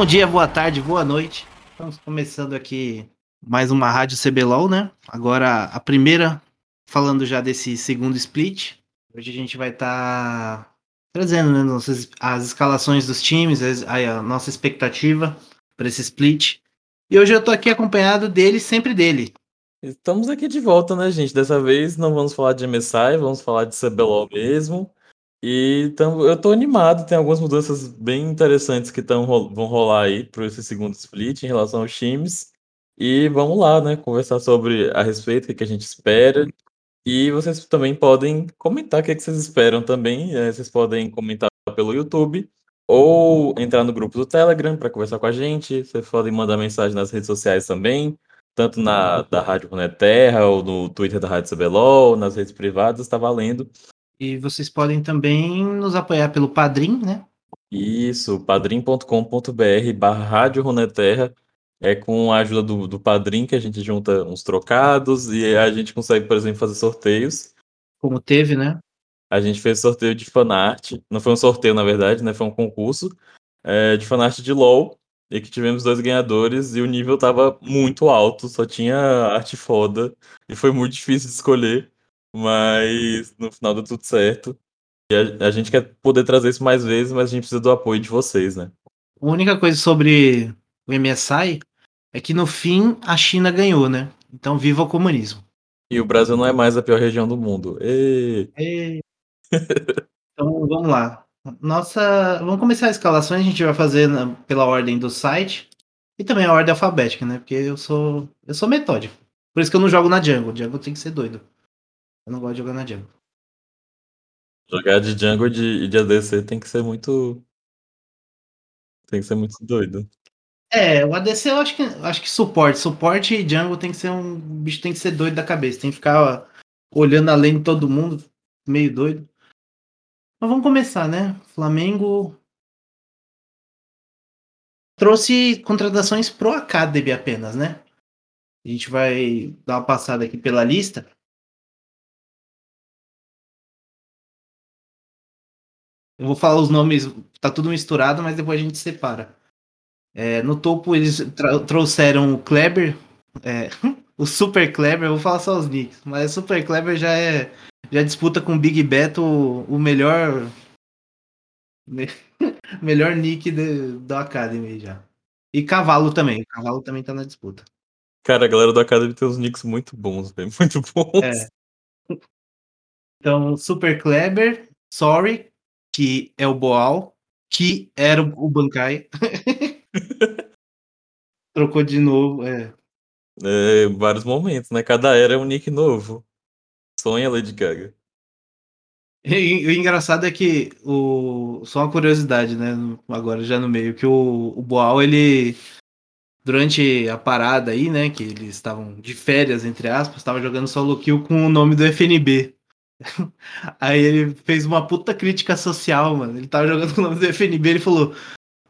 Bom dia, boa tarde, boa noite. Estamos começando aqui mais uma Rádio CBLOL, né? Agora a primeira, falando já desse segundo split. Hoje a gente vai estar tá trazendo né, nossas, as escalações dos times, a, a nossa expectativa para esse split. E hoje eu tô aqui acompanhado dele, sempre dele. Estamos aqui de volta, né, gente? Dessa vez não vamos falar de MSI, vamos falar de CBLOL mesmo. E tam, eu tô animado, tem algumas mudanças bem interessantes que tão, vão rolar aí para esse segundo split em relação aos times. E vamos lá, né? Conversar sobre a respeito, o que a gente espera. E vocês também podem comentar o que vocês esperam também. É, vocês podem comentar pelo YouTube ou entrar no grupo do Telegram para conversar com a gente. Vocês podem mandar mensagem nas redes sociais também, tanto na da Rádio Terra ou no Twitter da Rádio CBLOL, nas redes privadas, está valendo. E vocês podem também nos apoiar pelo Padrim, né? Isso, padrim.com.br barra Rádio Runeterra. É com a ajuda do, do Padrim que a gente junta uns trocados e a gente consegue, por exemplo, fazer sorteios. Como teve, né? A gente fez sorteio de fanart. Não foi um sorteio, na verdade, né? Foi um concurso é, de fanart de LOL. E que tivemos dois ganhadores e o nível tava muito alto, só tinha arte foda. E foi muito difícil de escolher. Mas no final deu tudo certo. E a, a, gente quer poder trazer isso mais vezes, mas a gente precisa do apoio de vocês, né? A única coisa sobre o MSI é que no fim a China ganhou, né? Então viva o comunismo. E o Brasil não é mais a pior região do mundo. então vamos lá. Nossa, vamos começar a escalação, a gente vai fazer na, pela ordem do site e também a ordem alfabética, né? Porque eu sou eu sou metódico. Por isso que eu não jogo na jungle. Jungle tem que ser doido. Eu não gosto de jogar na jungle. Jogar de jungle e de, de ADC tem que ser muito. Tem que ser muito doido. É, o ADC eu acho que acho que suporte. Suporte e jungle tem que ser um. O bicho tem que ser doido da cabeça. Tem que ficar ó, olhando além de todo mundo. Meio doido. Mas vamos começar, né? Flamengo. Trouxe contratações pro Academy apenas, né? A gente vai dar uma passada aqui pela lista. Eu vou falar os nomes, tá tudo misturado, mas depois a gente separa. É, no topo eles trouxeram o Kleber, é, o Super Kleber, eu vou falar só os nicks, mas Super Kleber já é já disputa com o Big Beto o, o melhor melhor nick de, do Academy já. E Cavalo também, Cavalo também tá na disputa. Cara, a galera do Academy tem uns nicks muito bons, velho, muito bons. É. Então, Super Kleber, Sorry, que é o Boal, que era o Bankai. Trocou de novo, é. é. Vários momentos, né? Cada era é um nick novo. Sonha Lady Gaga. E, o engraçado é que o só uma curiosidade, né? Agora já no meio que o, o Boal ele durante a parada aí, né? Que eles estavam de férias entre aspas, estava jogando solo kill com o nome do FNB. Aí ele fez uma puta crítica social, mano. Ele tava jogando com o nome do FNB, ele falou: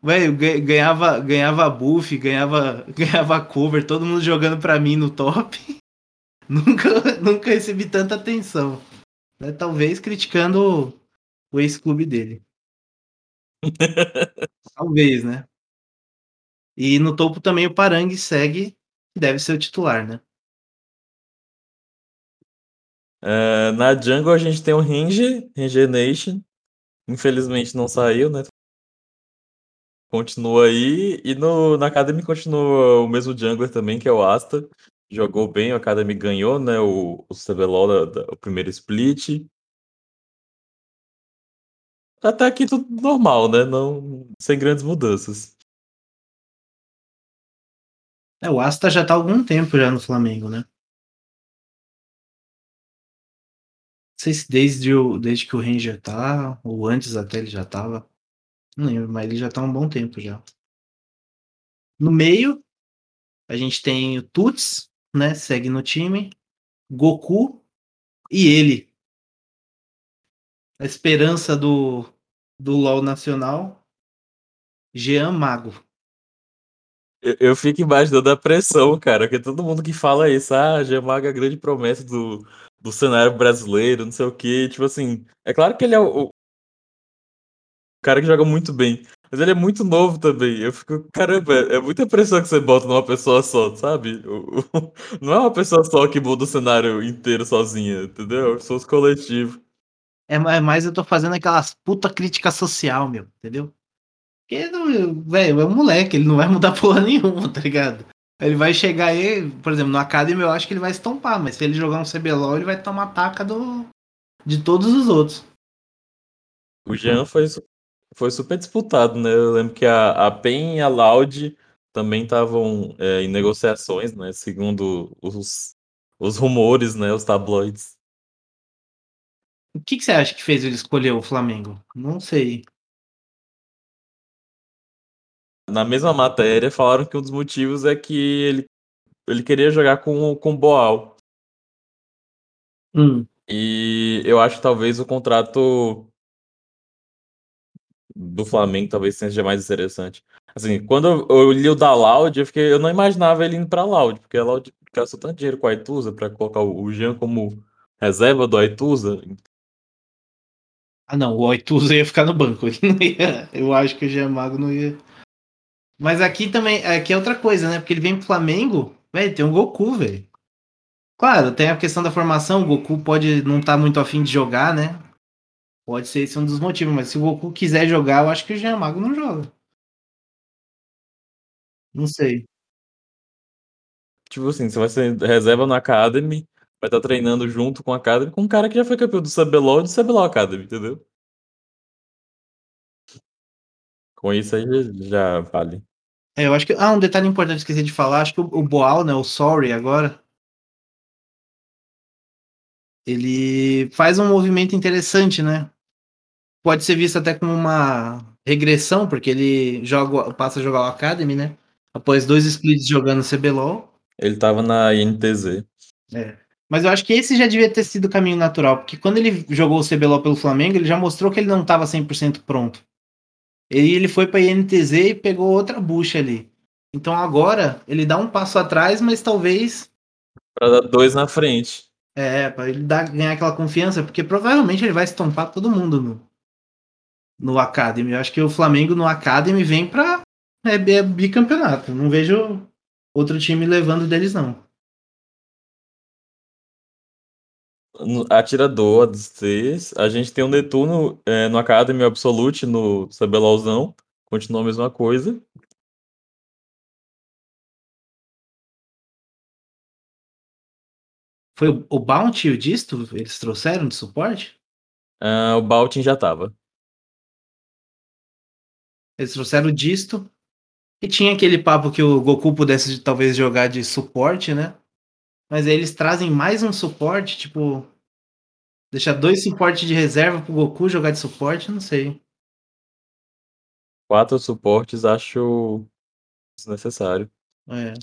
Velho, ganhava, ganhava buff, ganhava, ganhava cover, todo mundo jogando pra mim no top. nunca, nunca recebi tanta atenção. Né? Talvez criticando o ex-clube dele. Talvez, né? E no topo também o Parangue segue, deve ser o titular, né? Uh, na Jungle a gente tem o Range, Ranger Nation. Infelizmente não saiu, né? Continua aí. E no, na Academy continua o mesmo jungler também, que é o Asta. Jogou bem, o Academy ganhou, né? O, o CBLOL, da, da, o primeiro split. Até aqui tudo normal, né? Não, sem grandes mudanças. É, o Asta já tá há algum tempo já no Flamengo, né? Sei se desde, o, desde que o Ranger tá, ou antes até ele já tava. Não lembro, mas ele já tá há um bom tempo já. No meio, a gente tem o Tuts, né? Segue no time. Goku e ele. A esperança do, do LoL nacional. Jean Mago. Eu, eu fico embaixo da pressão, cara, porque todo mundo que fala isso, ah, Jean Mago é a grande promessa do, do cenário brasileiro, não sei o que. Tipo assim, é claro que ele é o, o cara que joga muito bem. Mas ele é muito novo também. Eu fico, caramba, é muita pressão que você bota numa pessoa só, sabe? Não é uma pessoa só que muda o cenário inteiro sozinha, entendeu? É um coletivo. É, é mais eu tô fazendo aquelas puta crítica social, meu, entendeu? Porque, velho, é um moleque, ele não vai mudar porra nenhuma, tá ligado? Ele vai chegar aí, por exemplo, no Academy eu acho que ele vai estompar, mas se ele jogar um CBLOL, ele vai tomar taca do, de todos os outros. O Jean foi, foi super disputado, né? Eu lembro que a, a PEN e a Loud também estavam é, em negociações, né? Segundo os, os rumores, né? Os tabloides. O que, que você acha que fez ele escolher o Flamengo? Não sei. Na mesma matéria, falaram que um dos motivos é que ele, ele queria jogar com, com Boal. Hum. E eu acho que talvez o contrato do Flamengo talvez seja mais interessante. Assim, quando eu li o da Loud, eu, fiquei, eu não imaginava ele indo pra Loud, porque a Loud gastou tanto dinheiro com a Aituza pra colocar o Jean como reserva do Aituza. Ah, não, o Aituza ia ficar no banco. Ia, eu acho que o Jean Mago não ia mas aqui também, aqui é outra coisa, né? Porque ele vem pro Flamengo, velho, tem um Goku, velho. Claro, tem a questão da formação, o Goku pode não estar tá muito afim de jogar, né? Pode ser esse um dos motivos, mas se o Goku quiser jogar, eu acho que o Jean Mago não joga. Não sei. Tipo assim, você vai ser reserva no Academy, vai estar tá treinando junto com a Academy, com um cara que já foi campeão do CBLOL e do CBLOL Academy, entendeu? Com isso aí já vale. É, eu acho que. Ah, um detalhe importante que esqueci de falar, acho que o, o Boal, né? O Sorry agora. Ele faz um movimento interessante, né? Pode ser visto até como uma regressão, porque ele joga, passa a jogar o Academy, né? Após dois splits jogando CBLOL. Ele tava na INTZ. É. Mas eu acho que esse já devia ter sido o caminho natural, porque quando ele jogou o CBLOL pelo Flamengo, ele já mostrou que ele não estava 100% pronto. Ele, ele foi para INTZ e pegou outra bucha ali. Então agora ele dá um passo atrás, mas talvez. Para dar dois na frente. É, para ele dar, ganhar aquela confiança, porque provavelmente ele vai estompar todo mundo no, no Academy. Eu acho que o Flamengo no Academy vem para é, é bicampeonato. Não vejo outro time levando deles, não. Atirador dos três. A gente tem o Netuno é, no Academy Absolute, no CBLOLzão. Continua a mesma coisa. Foi o, o Bounty e o Disto? Eles trouxeram de suporte? Uh, o Bounty já tava. Eles trouxeram o Disto. E tinha aquele papo que o Goku pudesse talvez jogar de suporte, né? Mas aí eles trazem mais um suporte, tipo. Deixar dois suportes de reserva pro Goku jogar de suporte, não sei. Quatro suportes acho desnecessário. É.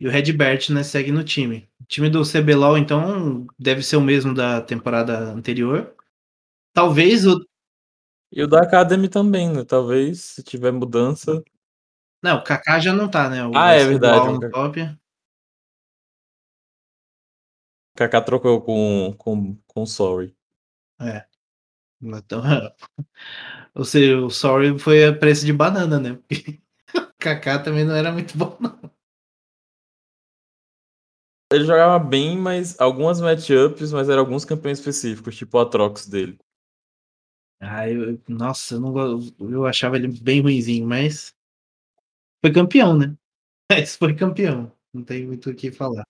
E o Redbert, né, segue no time. O time do CBLOL, então, deve ser o mesmo da temporada anterior. Talvez o. E o da Academy também, né? Talvez, se tiver mudança. Não, o Kaká já não tá, né? O ah, é verdade. No top. Kaká trocou com, com, com Sorry. É. Então, ou seja, o Sorry foi a preço de banana, né? Porque o Kaká também não era muito bom, não. Ele jogava bem, mas algumas matchups, mas eram alguns campeões específicos, tipo a Trox dele. Ah, eu, nossa, eu, não, eu achava ele bem ruimzinho, mas foi campeão, né? Mas foi campeão. Não tem muito o que falar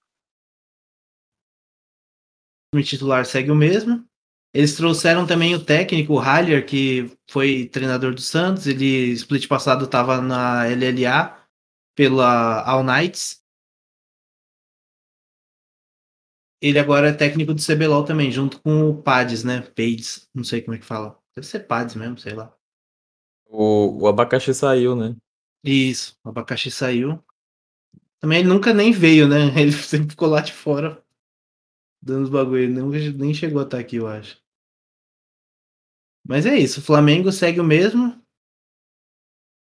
time titular segue o mesmo. Eles trouxeram também o técnico, o Haller, que foi treinador do Santos. Ele, split passado, estava na LLA pela All Knights. Ele agora é técnico do CBLOL também, junto com o Pades, né? Pades, não sei como é que fala. Deve ser Pades mesmo, sei lá. O, o abacaxi saiu, né? Isso, o abacaxi saiu. Também ele nunca nem veio, né? Ele sempre ficou lá de fora dando os bagulho. Nem, nem chegou a estar aqui, eu acho. Mas é isso. O Flamengo segue o mesmo.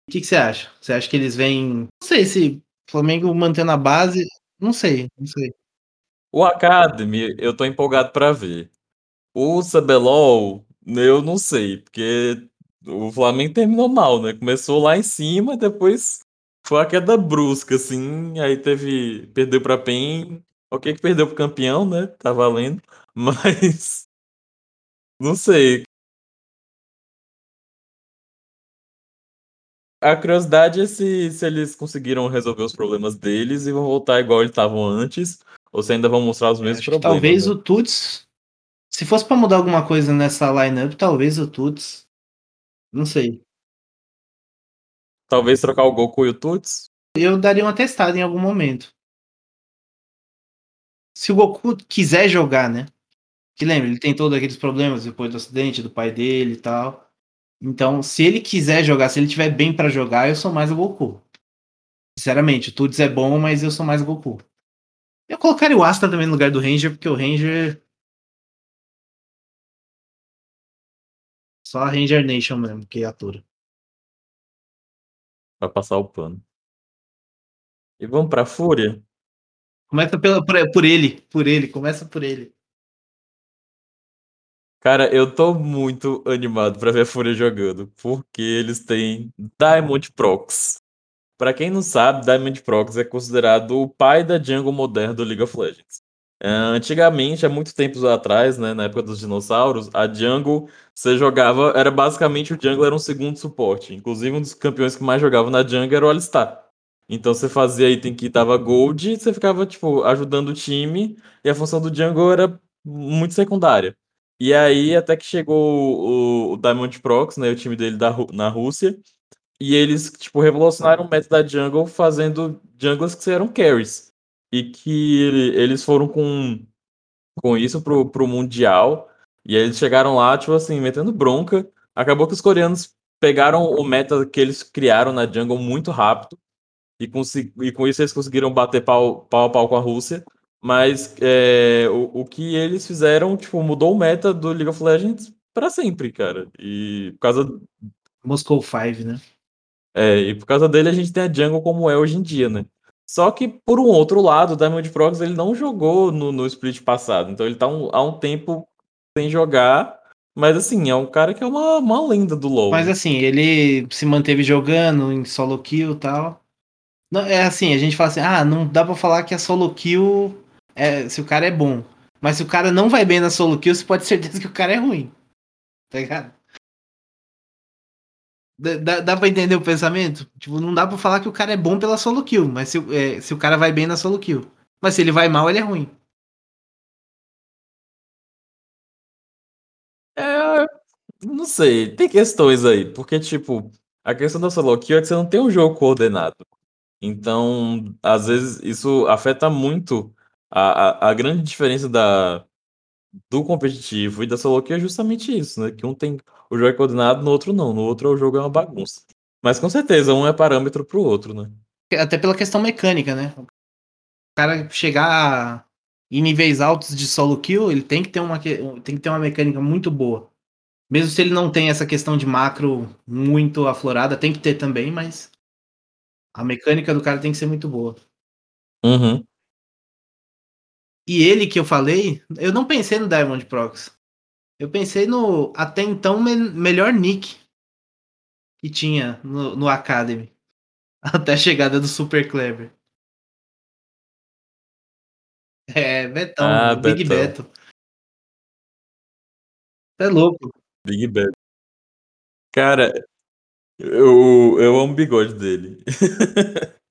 O que, você acha? Você acha que eles vêm. Não sei se Flamengo mantendo a base. Não sei, não sei. O Academy, eu tô empolgado para ver. O CBLOL, eu não sei, porque o Flamengo terminou mal, né? Começou lá em cima, depois foi a queda brusca, assim. Aí teve. Perdeu pra PEN. Ok, que perdeu pro campeão, né? Tá valendo. Mas. Não sei. A curiosidade é se, se eles conseguiram resolver os problemas deles e vão voltar igual eles estavam antes, ou se ainda vão mostrar os mesmos problemas. Talvez né? o Tuts. Se fosse pra mudar alguma coisa nessa lineup, talvez o Tuts. Não sei. Talvez trocar o Goku e o Tuts. Eu daria uma testada em algum momento. Se o Goku quiser jogar, né? Que lembra, ele tem todos aqueles problemas depois do acidente do pai dele e tal. Então, se ele quiser jogar, se ele tiver bem pra jogar, eu sou mais o Goku. Sinceramente, o Tuts é bom, mas eu sou mais o Goku. Eu colocaria o Asta também no lugar do Ranger, porque o Ranger. Só a Ranger Nation mesmo, que atura. Pra passar o pano. E vamos pra Fúria? Começa pela, por, por ele, por ele, começa por ele. Cara, eu tô muito animado pra ver a Fúria jogando, porque eles têm Diamond Prox. Pra quem não sabe, Diamond Prox é considerado o pai da jungle moderna do League of Legends. É, antigamente, há muito tempos atrás, né, na época dos dinossauros, a jungle você jogava, era basicamente o jungle era um segundo suporte. Inclusive, um dos campeões que mais jogava na jungle era o Alistar. Então você fazia item que tava gold você ficava, tipo, ajudando o time, e a função do jungle era muito secundária. E aí, até que chegou o, o Diamond Prox, né, o time dele da, na Rússia, e eles, tipo, revolucionaram o meta da jungle fazendo jungles que eram carries. E que eles foram com, com isso pro, pro Mundial. E aí eles chegaram lá, tipo assim, metendo bronca. Acabou que os coreanos pegaram o meta que eles criaram na jungle muito rápido. E, e com isso eles conseguiram bater pau, pau a pau com a Rússia. Mas é, o, o que eles fizeram, tipo, mudou o meta do League of Legends para sempre, cara. E por causa. Moscow 5, né? É, e por causa dele a gente tem a jungle como é hoje em dia, né? Só que, por um outro lado, o Diamond Prox ele não jogou no, no split passado. Então ele tá um, há um tempo sem jogar. Mas assim, é um cara que é uma, uma lenda do LoL. Mas assim, ele se manteve jogando em solo kill e tal. Não, é assim, a gente fala assim, ah, não dá pra falar que a solo kill é, se o cara é bom. Mas se o cara não vai bem na solo kill, você pode ter certeza que o cara é ruim. Tá ligado? Dá, dá pra entender o pensamento? Tipo, não dá pra falar que o cara é bom pela solo kill, mas se, é, se o cara vai bem na solo kill. Mas se ele vai mal, ele é ruim. É, não sei, tem questões aí, porque, tipo, a questão da solo kill é que você não tem um jogo coordenado. Então, às vezes, isso afeta muito a, a, a grande diferença da, do competitivo e da solo kill é justamente isso, né? Que um tem o jogo é coordenado, no outro não. No outro o jogo é uma bagunça. Mas com certeza, um é parâmetro pro outro, né? Até pela questão mecânica, né? O cara chegar em níveis altos de solo kill, ele tem que ter uma, tem que ter uma mecânica muito boa. Mesmo se ele não tem essa questão de macro muito aflorada, tem que ter também, mas a mecânica do cara tem que ser muito boa. Uhum. E ele que eu falei, eu não pensei no Diamond Prox. Eu pensei no até então me melhor nick que tinha no, no Academy. Até a chegada do Super Clever. É, Betão, ah, Big Beto. Beto. É louco. Big Beto. Cara, eu, eu amo o bigode dele.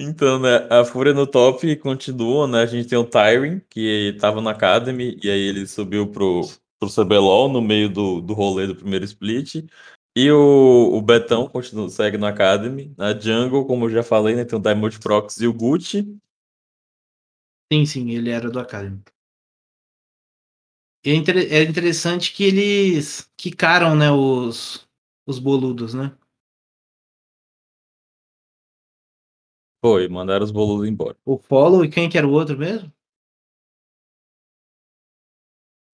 Então, né, a Fúria no top continua, né? A gente tem o Tyrion, que tava na Academy, e aí ele subiu pro, pro CBLOL no meio do, do rolê do primeiro split. E o, o Betão continua, segue na Academy. Na Jungle, como eu já falei, né? Tem o Diamond Prox e o Gucci. Sim, sim, ele era do Academy. É, inter é interessante que eles quicaram, né, os, os boludos, né? Foi, mandaram os boludos embora. O Follow e quem que era o outro mesmo?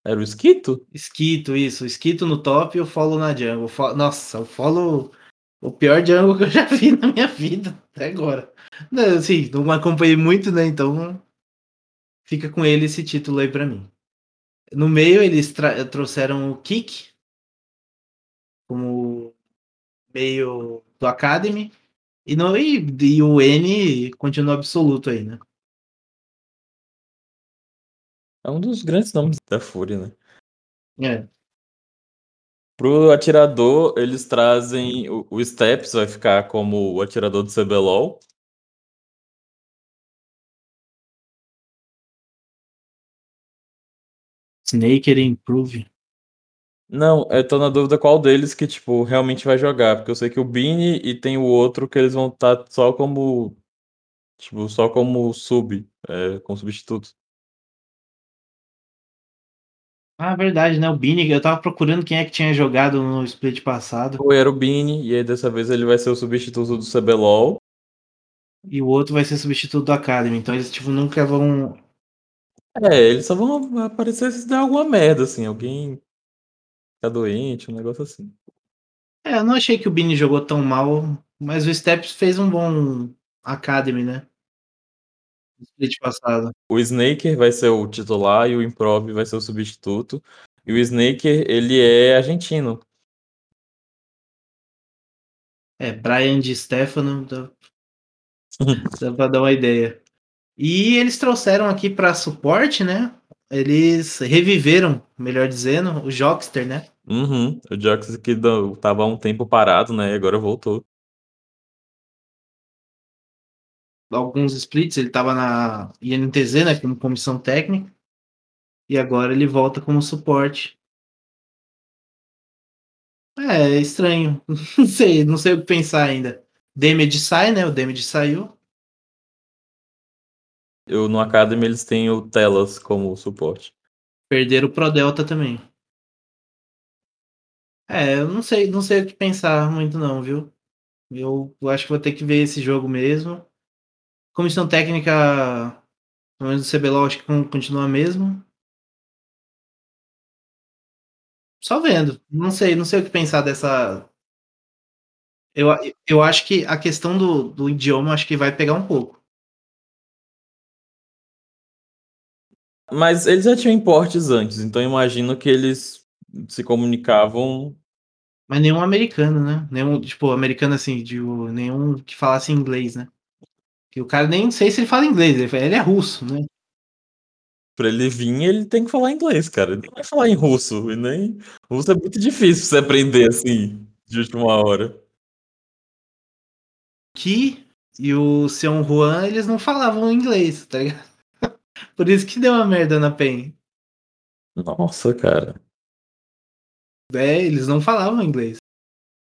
Era o Esquito? Esquito, isso. Esquito no top e o Follow na jungle. Fo Nossa, o Follow. O pior jungle que eu já vi na minha vida até agora. Não, assim, não acompanhei muito, né? Então fica com ele esse título aí pra mim. No meio eles trouxeram o Kick como meio do Academy. E, no, e, e o N continua absoluto aí, né? É um dos grandes nomes da Fúria, né? É. Pro atirador, eles trazem. O, o Steps vai ficar como o atirador do CBLOL. Snaker Improve. Não, eu tô na dúvida qual deles que, tipo, realmente vai jogar. Porque eu sei que o Bini e tem o outro que eles vão estar tá só como. Tipo, só como sub, é, como substituto. Ah, verdade, né? O Bini, eu tava procurando quem é que tinha jogado no split passado. Foi, era o Bini, e aí dessa vez ele vai ser o substituto do CBLOL. E o outro vai ser substituto do Academy. Então eles, tipo, nunca vão. É, eles só vão aparecer se der alguma merda, assim. Alguém ficar doente, um negócio assim. É, eu não achei que o Bini jogou tão mal, mas o Steps fez um bom Academy, né? No split passado. O Snaker vai ser o titular e o Improv vai ser o substituto. E o Snaker, ele é argentino. É, Brian de Stefano, dá, dá pra dar uma ideia. E eles trouxeram aqui para suporte, né? Eles reviveram, melhor dizendo, o Jockster, né? Uhum, o Jockster que tava um tempo parado, né? E agora voltou. Alguns splits, ele tava na INTZ, né? Como comissão técnica. E agora ele volta como suporte. É, é estranho. Não sei, não sei o que pensar ainda. Damage sai, né? O Damage saiu. Eu, no Academy eles têm o Telas como suporte. Perderam o Pro Delta também. É, eu não sei, não sei o que pensar muito não, viu? Eu, acho que vou ter que ver esse jogo mesmo. Comissão técnica, pelo menos do CBLOL, acho que continua mesmo. Só vendo. Não sei, não sei o que pensar dessa. Eu, eu acho que a questão do, do idioma acho que vai pegar um pouco. Mas eles já tinham importes antes, então imagino que eles se comunicavam. Mas nenhum americano, né? Nenhum, tipo, americano assim, de, nenhum que falasse inglês, né? Que o cara nem sei se ele fala inglês, ele é russo, né? Pra ele vir, ele tem que falar inglês, cara. Ele não vai falar em russo. E nem. Russo é muito difícil você aprender assim, de última hora. Que e o Seon Juan, eles não falavam inglês, tá ligado? Por isso que deu uma merda na PEN. Nossa, cara. É, eles não falavam inglês.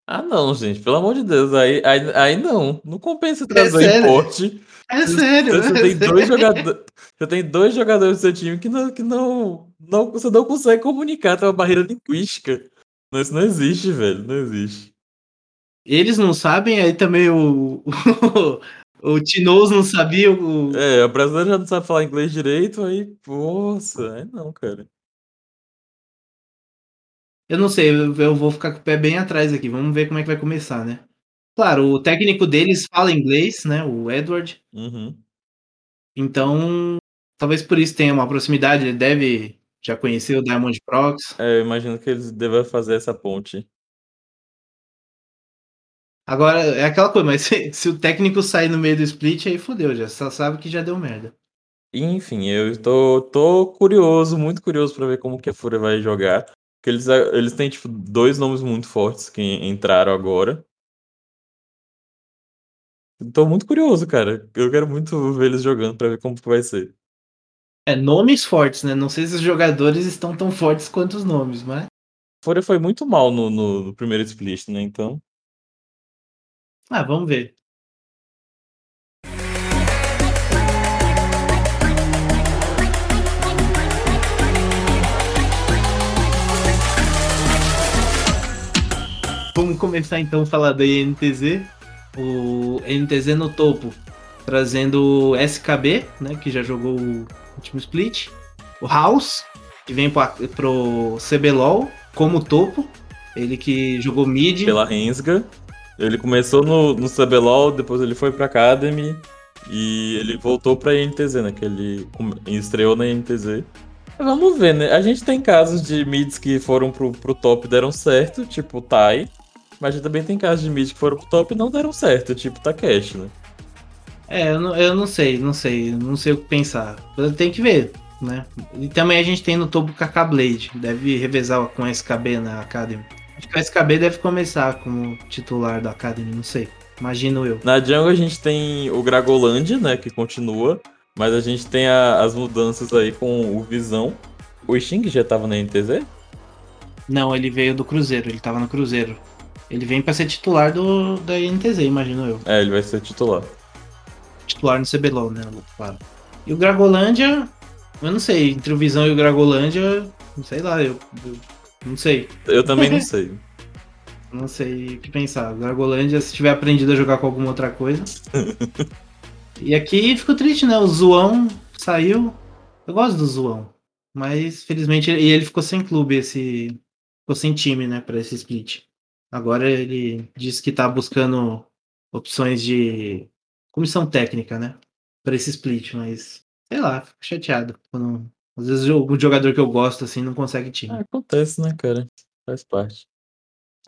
Ah, não, gente, pelo amor de Deus, aí, aí, aí não. Não compensa trazer é importe. É sério, você, é tem sério. Dois jogadores, você tem dois jogadores do seu time que não, que não, não você não consegue comunicar, tem uma barreira linguística. Isso não existe, velho, não existe. Eles não sabem, aí também o, o, o Tinoz não sabia. O... É, a brasileira já não sabe falar inglês direito, aí, nossa, aí não, cara. Eu não sei, eu, eu vou ficar com o pé bem atrás aqui. Vamos ver como é que vai começar, né? Claro, o técnico deles fala inglês, né? O Edward. Uhum. Então, talvez por isso tenha uma proximidade. Ele deve já conhecer o Diamond Prox. É, eu imagino que eles devem fazer essa ponte. Agora, é aquela coisa, mas se, se, o técnico sair no meio do split, aí fodeu, já só sabe que já deu merda. Enfim, eu tô, tô curioso, muito curioso para ver como que a Fúria vai jogar. Porque eles, eles têm, tipo, dois nomes muito fortes que entraram agora. Tô muito curioso, cara. Eu quero muito ver eles jogando pra ver como vai ser. É, nomes fortes, né? Não sei se os jogadores estão tão fortes quanto os nomes, mas. Fúria foi muito mal no, no, no primeiro split, né? Então. Ah, vamos ver. Vamos começar então a falar da INTZ. O NTZ no topo, trazendo o SKB, né, que já jogou o último split. O House, que vem para pro CBLOL como topo. Ele que jogou mid. Pela Rensga. Ele começou no, no CBLOL, depois ele foi pra Academy e ele voltou pra INTZ, né? Que ele estreou na INTZ. Vamos ver, né? A gente tem casos de mids que foram pro, pro top e deram certo, tipo o Tai. Mas a gente também tem casos de mids que foram pro top e não deram certo, tipo o Takeshi, né? É, eu não, eu não sei, não sei, não sei o que pensar. Tem que ver, né? E também a gente tem no topo Kaká Blade, deve revezar com a SKB na Academy. O SKB deve começar como titular da Academy, não sei. Imagino eu. Na jungle a gente tem o Gragolândia, né, que continua. Mas a gente tem a, as mudanças aí com o Visão. O Xing já tava na NTZ? Não, ele veio do Cruzeiro, ele tava no Cruzeiro. Ele vem para ser titular do, da NTZ, imagino eu. É, ele vai ser titular. Titular no CBLOL, né? Claro. E o Gragolândia, eu não sei, entre o Visão e o Gragolândia, sei lá, eu, eu não sei. Eu também não sei. não sei o que pensar. O Gragolândia, se tiver aprendido a jogar com alguma outra coisa. E aqui ficou triste, né? O Zoão saiu. Eu gosto do Zoão. Mas felizmente e ele ficou sem clube, esse. Ficou sem time, né, para esse split. Agora ele disse que tá buscando opções de comissão técnica, né? Para esse split, mas sei lá, fico chateado. Quando, às vezes o jogador que eu gosto assim não consegue time. Ah, acontece, né, cara? Faz parte.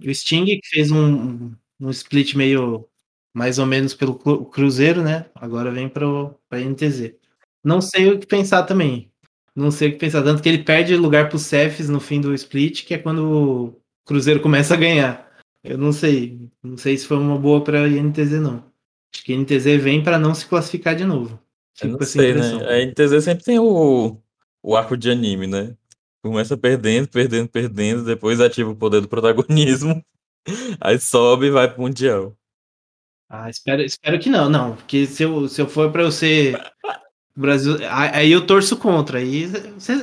O Sting que fez um, um split meio mais ou menos pelo Cruzeiro, né? Agora vem para a NTZ. Não sei o que pensar também. Não sei o que pensar. Tanto que ele perde lugar para os Cefs no fim do split, que é quando o Cruzeiro começa a ganhar. Eu não sei. Não sei se foi uma boa para a NTZ, não. Acho que a NTZ vem para não se classificar de novo. Eu não sei, né? A NTZ sempre tem o, o arco de anime, né? Começa perdendo, perdendo, perdendo, depois ativa o poder do protagonismo, aí sobe e vai pro Mundial. Ah, espero, espero que não, não. Porque se eu, se eu for para eu ser Brasil, aí eu torço contra. Aí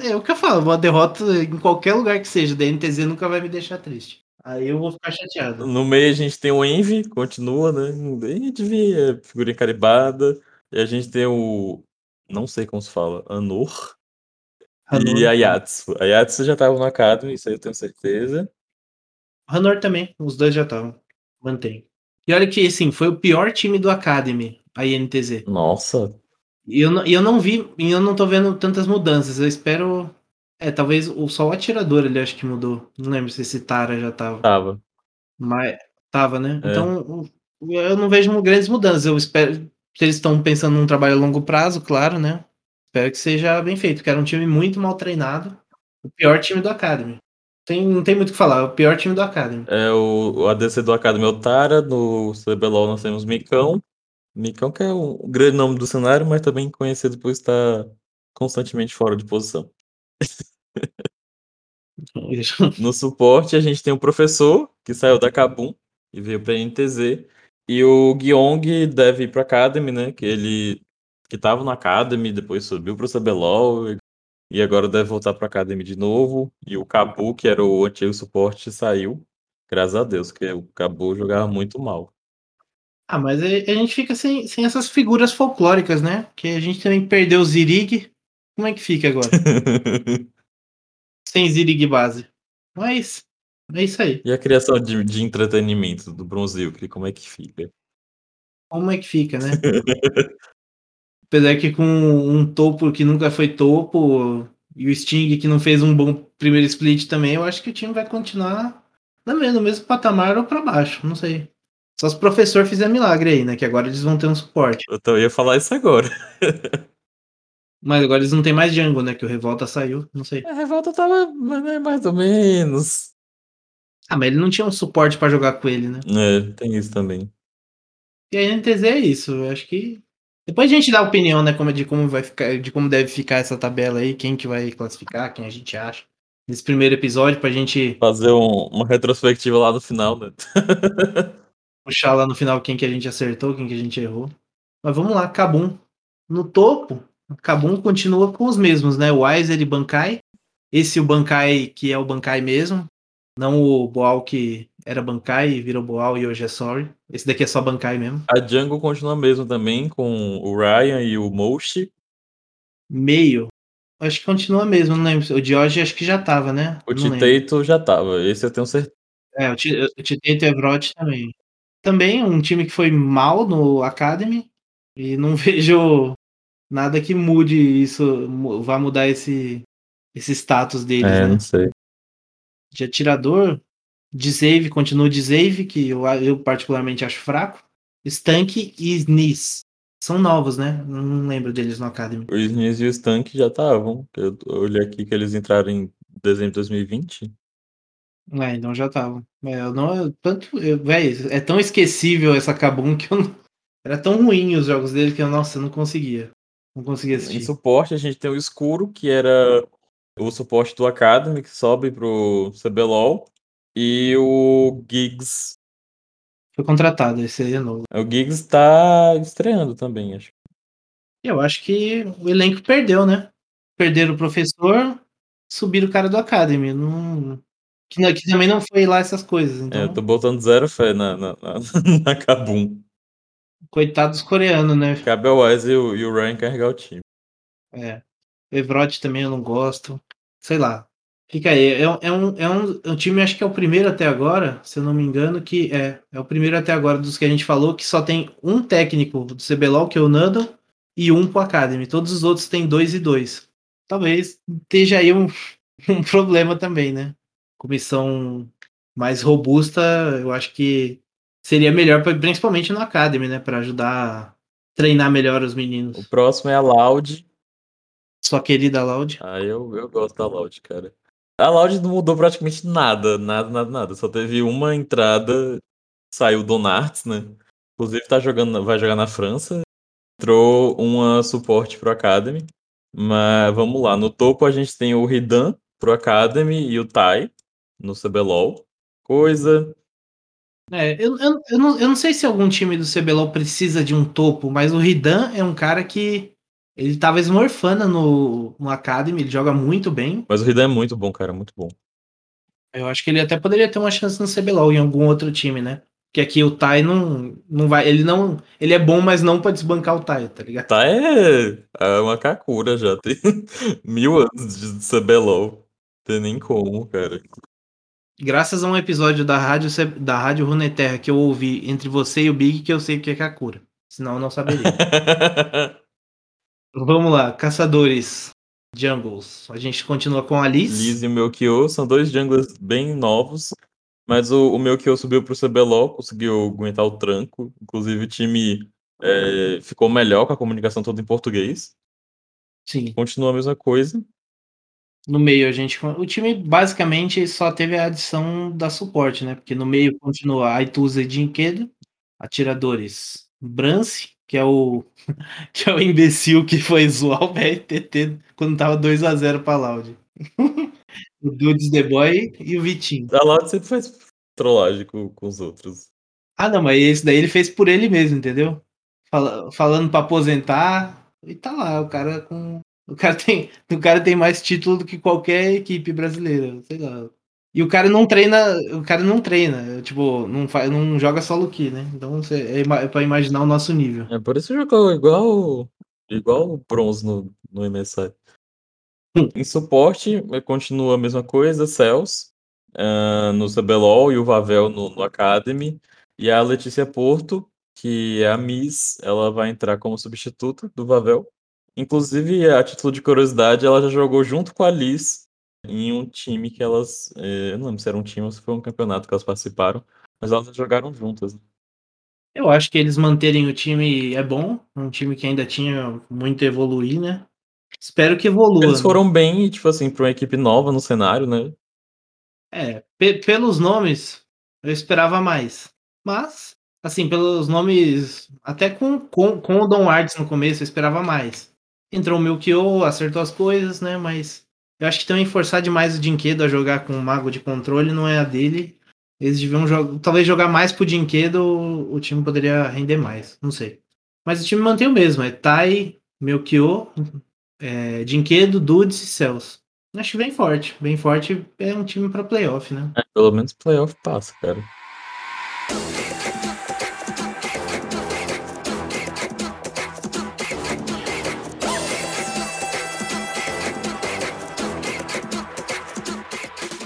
é o que eu falo, uma derrota em qualquer lugar que seja, da NTZ nunca vai me deixar triste. Aí eu vou ficar chateado. No meio a gente tem o Envy, continua, né? Gente vê figurinha caribada. E a gente tem o. Não sei como se fala. Anor. Hanor. E a Yatsu. A Yatsu já tava no Academy, isso aí eu tenho certeza. Hanor também, os dois já estavam. Mantém. E olha que, assim, foi o pior time do Academy, a INTZ. Nossa. E eu, não, eu não vi, e eu não tô vendo tantas mudanças. Eu espero. É, talvez o, só o atirador ele acho que mudou. Não lembro se esse Tara já tava. Tava. Mas. Tava, né? É. Então, eu não vejo grandes mudanças. Eu espero. Se eles estão pensando num trabalho a longo prazo, claro, né? Espero que seja bem feito, porque era um time muito mal treinado. O pior time do Academy. Tem, não tem muito o que falar, é o pior time do Academy. É, o, ADC do Academy é o Tara, no CBLOL nós temos Micão. Micão que é o grande nome do cenário, mas também conhecido por estar constantemente fora de posição. no suporte a gente tem o professor, que saiu da Kabum e veio para a NTZ. E o Gyong deve ir para Academy, né? Que ele que estava na Academy, depois subiu para o CBLOL e agora deve voltar para a Academy de novo. E o Cabu, que era o antigo suporte, saiu. Graças a Deus, que o Cabu jogava muito mal. Ah, mas a gente fica sem, sem essas figuras folclóricas, né? Que a gente também perdeu o Zirig. Como é que fica agora? sem Zirig base. Mas é isso aí. E a criação de, de entretenimento do Bronzilk, como é que fica? Como é que fica, né? Apesar que com um topo que nunca foi topo e o Sting que não fez um bom primeiro split também, eu acho que o time vai continuar no mesmo, no mesmo patamar ou para baixo, não sei. Só se o professor fizer milagre aí, né? Que agora eles vão ter um suporte. Eu ia falar isso agora. Mas agora eles não tem mais Django, né? Que o Revolta saiu, não sei. A Revolta tava né, mais ou menos. Ah, mas ele não tinha um suporte para jogar com ele, né? É, tem isso também. E a NTZ é isso, eu acho que depois a gente dá a opinião, né, como, de como vai ficar, de como deve ficar essa tabela aí, quem que vai classificar, quem a gente acha. Nesse primeiro episódio, pra gente. Fazer um, uma retrospectiva lá no final, né? puxar lá no final quem que a gente acertou, quem que a gente errou. Mas vamos lá, Kabum. No topo, Kabum continua com os mesmos, né? O Weiser e Bankai. Esse o Bankai que é o Bankai mesmo. Não o Boal que era Bankai e virou Boal e hoje é Sorry. Esse daqui é só Bankai mesmo. A Jungle continua mesmo também, com o Ryan e o Moshi. Meio. Acho que continua mesmo, não lembro. O George acho que já tava, né? O Titeito já tava, esse eu tenho certeza. É, o Titeito e Evrot também. Também um time que foi mal no Academy. E não vejo nada que mude isso, vá mudar esse, esse status deles, É, né? não sei. De atirador, de save, continua de save, que eu, eu particularmente acho fraco. Stank e Sneeze. São novos, né? Não lembro deles no Academy. O Sneeze e o Stank já estavam. Eu olhei aqui que eles entraram em dezembro de 2020. É, então já estavam. É, eu não, eu- tanto, eu, véi, é tão esquecível essa Kabum que eu não, era tão ruim os jogos dele que eu, nossa, não conseguia. Não conseguia Em assistir. suporte, a gente tem o Escuro, que era o suporte do Academy, que sobe pro CBLOL. E o Giggs. Foi contratado, esse aí é novo. O Giggs tá estreando também, acho. Eu acho que o elenco perdeu, né? Perderam o professor, subiram o cara do Academy. Não, que, não- que também não foi lá essas coisas. É, Então, eu tô botando zero fé na, na, na, na Kabum. coitado dos coreanos, né? Cabe ao Wise e o, e o Ryan carregar o time. É. Evrot também eu não gosto. Sei lá. Fica aí. É, um- é um, é, um, é um time, acho que é o primeiro até agora, se eu não me engano, que é. É o primeiro até agora dos que a gente falou, que só tem um técnico do CBLOL, que é o Nando, e um pro Academy. Todos os outros têm dois e dois. Talvez esteja aí um, um problema também, né? Comissão mais robusta, eu acho que seria melhor, principalmente no Academy, né? Pra ajudar a treinar melhor os meninos. O próximo é a Loud. Sua querida Loud. Ah, eu, eu gosto da Loud, cara. A Loud não mudou praticamente nada, nada, nada, nada. Só teve uma entrada, saiu do Narts, né? Inclusive tá jogando, vai jogar na França. Entrou uma suporte pro Academy. Mas vamos lá, no topo a gente tem o Ridan pro Academy e o Tai no CBLOL. Coisa. É, eu, eu, eu, não, eu não sei se algum time do CBLOL precisa de um topo, mas o Ridan é um cara que ele tava esmorfando no, no Academy, ele joga muito bem. Mas o Ridan é muito bom, cara, muito bom. Eu acho que ele até poderia ter uma chance no CBLOL em algum outro time, né? Porque aqui o Tai não, não vai. Ele não. Ele é bom, mas não pra desbancar o Tai, tá ligado? Tai é, é uma Kakura já, tem mil anos de CBLOL. Tem nem como, cara. Graças a um episódio da rádio, da rádio Runeterra que eu ouvi entre você e o Big, que eu sei o que é Kakura. Senão eu não saberia. Vamos lá, caçadores. Jungles. A gente continua com a Liz. Liz e o Melchior são dois junglers bem novos, mas o, o Melchior subiu pro CBLOL, conseguiu aguentar o tranco. Inclusive, o time é, ficou melhor com a comunicação toda em português. Sim. Continua a mesma coisa. No meio, a gente. O time basicamente só teve a adição da suporte, né? Porque no meio continua Aituza e Dinquedo, atiradores Brance, que é o. que é o imbecil que foi zoar o BRTT quando tava 2x0 pra Loud. o Dudes The Boy e o Vitinho. A Loud sempre faz trollagem com, com os outros. Ah, não, mas esse daí ele fez por ele mesmo, entendeu? Fala- falando pra aposentar. E tá lá, o cara com. O cara, tem, o cara tem mais título do que qualquer equipe brasileira, sei lá. E o cara não treina, o cara não treina, tipo, não, faz, não joga solo key, né? Então cê- é, é pra imaginar o nosso nível. É por isso jogou igual igual o bronze no, no MSI. Hum. Em suporte, eh, continua a mesma coisa, Cells ah, no CBLOL e o Vavel no, no Academy. E a Letícia Porto, que é a Miss, ela vai entrar como substituta do Vavel. Inclusive, a título de curiosidade, ela já jogou junto com a Liz em um time que elas. eh, eu não lembro se era um time ou se foi um campeonato que elas participaram, mas elas jogaram juntas. Eu acho que eles manterem o time é bom, um time que ainda tinha muito a evoluir, né? Espero que evolua. Eles né? foram bem, tipo assim, pra uma equipe nova no cenário, né? É, pe- pelos nomes, eu esperava mais. Mas, assim, pelos nomes, até com, com, com o Dom Arts no começo, eu esperava mais. Entrou o Melchior, acertou as coisas, né? Mas eu acho que também forçar demais o Dinquedo a jogar com o Mago de Controle não é a dele. Eles deviam jogar, talvez jogar mais pro Dinquedo, o time poderia render mais, não sei. Mas o time mantém o mesmo, é Tai, Melchior, é, Dinquedo, Dudes e Cells. Acho bem forte, bem forte. É um time pra playoff, né? É, pelo menos playoff passa, cara.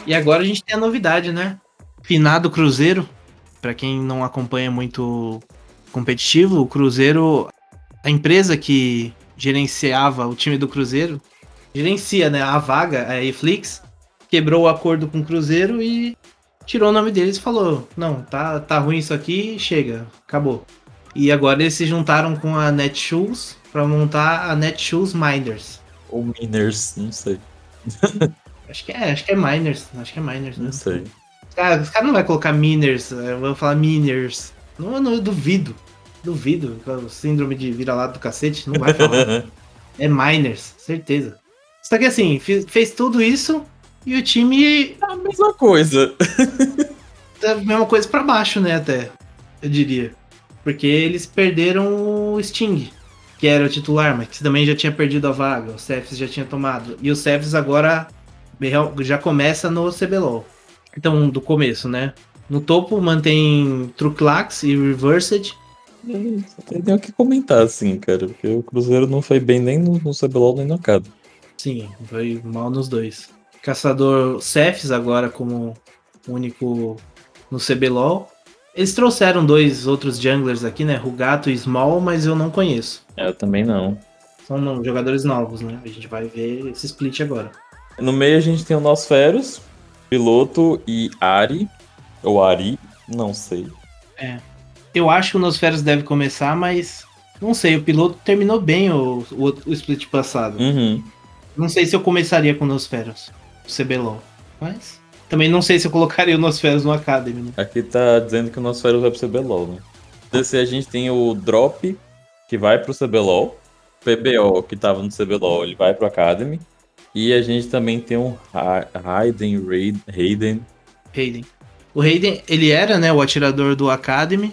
E agora a gente tem a novidade, né? Finado Cruzeiro. Pra quem não acompanha muito competitivo, o Cruzeiro, a empresa que gerenciava o time do Cruzeiro, gerencia né, a vaga, a Eflix, quebrou o acordo com o Cruzeiro e tirou o nome deles e falou: Não, tá, tá ruim isso aqui, chega, acabou. E agora eles se juntaram com a Netshoes para montar a Netshoes Miners. Ou Miners, não sei. acho que é, acho que é Miners, acho que é Miners. Não né? sei. Cara, os caras não vai colocar Miners, vão falar Miners. Não, não, eu duvido. Duvido. O síndrome de vira-lata do cacete, não vai falar. é Miners, certeza. Só que assim, fez tudo isso e o time. É a mesma coisa. a mesma coisa para baixo, né? Até, eu diria. Porque eles perderam o Sting, que era o titular, mas que também já tinha perdido a vaga. O Cephas já tinha tomado. E o Cephas agora já começa no CBLOL. Então, do começo, né? No topo mantém Truclax e Reversed. Tem o que comentar, assim, cara, porque o Cruzeiro não foi bem nem no, no CBLOL nem no CAD. Sim, foi mal nos dois. Caçador Cephs agora como único no CBLOL. Eles trouxeram dois outros junglers aqui, né? Rugato e Small, mas eu não conheço. É, eu também não. São não, jogadores novos, né? A gente vai ver esse split agora. No meio a gente tem o Nosferos, Piloto e Ari. Ou Ari, não sei. É. Eu acho que o Nosferos deve começar, mas não sei, o piloto terminou bem o, o, o split passado. Uhum. Não sei se eu começaria com o Nosferos, o CBLOL. Mas também não sei se eu colocaria o Nosferos no Academy. Né? Aqui tá dizendo que o Nosferos vai pro CBLOL, né? DC a gente tem o Drop, que vai pro CBLOL. PBO, que tava no CBLOL, ele vai pro Academy. E a gente também tem o Hayden, Hayden. Hayden. O Hayden, ele era, né, o atirador do Academy,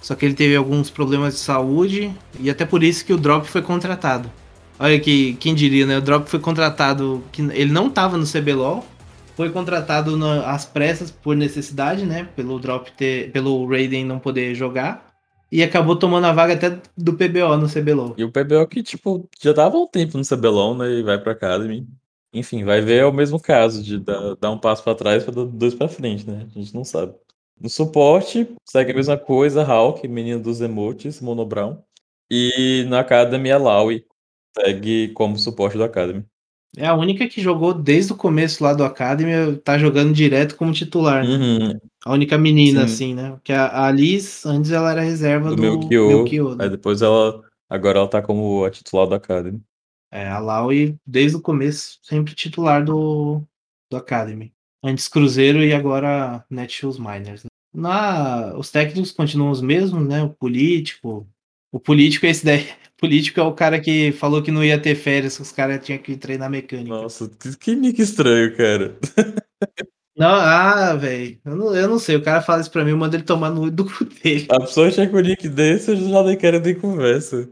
só que ele teve alguns problemas de saúde e até por isso que o Drop foi contratado. Olha que quem diria, né? O Drop foi contratado, que ele não estava no CBLOL, foi contratado na, às pressas por necessidade, né? Pelo Drop ter, pelo Raiden não poder jogar. E acabou tomando a vaga até do PBO no CBLOL. E o PBO que, tipo, já dava um tempo no CBLOL, né? E vai pra Academy. Enfim, vai ver é o mesmo caso de dar, dar um passo para trás para dar dois para frente, né? A gente não sabe. No suporte, segue a mesma coisa, Hulk, menino dos emotes, Mono Brown. E na Academy, a Laui, segue como suporte do Academy. É a única que jogou desde o começo lá do Academy, tá jogando direto como titular, né? Uhum. A única menina, Sim. assim, né? Porque a, Liz, antes ela era reserva do, do Melchior. Né? Aí depois ela, agora ela tá como a titular do Academy. É, a Laui, desde o começo, sempre titular do, do Academy. Antes Cruzeiro e agora Netshoes Miners. Né? Na, os técnicos continuam os mesmos, né? O político. O político é esse daí político é o cara que falou que não ia ter férias, que os caras tinham que treinar mecânica. Nossa, que nick estranho, cara. Não, ah, velho. Eu não, eu não sei. O cara fala isso pra mim, eu mando ele tomar no do cu dele. A pessoa chega com o nick desse, eu já nem quero nem conversa.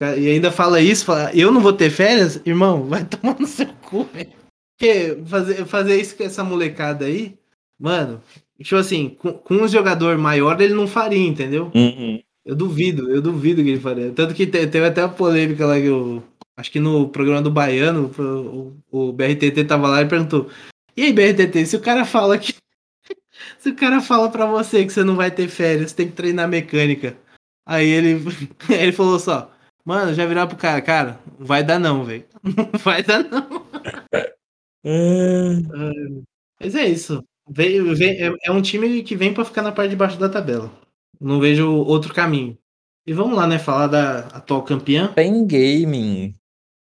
E ainda fala isso, fala, eu não vou ter férias? Irmão, vai tomar no seu cu, velho. Porque fazer, fazer isso com essa molecada aí, mano, tipo assim, com, com um jogador maior ele não faria, entendeu? Uhum. Eu duvido, eu duvido que ele faria. Tanto que teve até uma polêmica lá que eu. Acho que no programa do Baiano, o, o BRTT tava lá e perguntou: E aí, BRTT, se o cara fala que. se o cara fala pra você que você não vai ter férias, tem que treinar mecânica. Aí ele, ele falou só: Mano, já virar pro cara, cara, vai dar não, velho. Não vai dar não. É... Mas é isso. Vem, vem, é, é um time que vem para ficar na parte de baixo da tabela. Não vejo outro caminho. E vamos lá, né? Falar da atual campeã. Pen Gaming.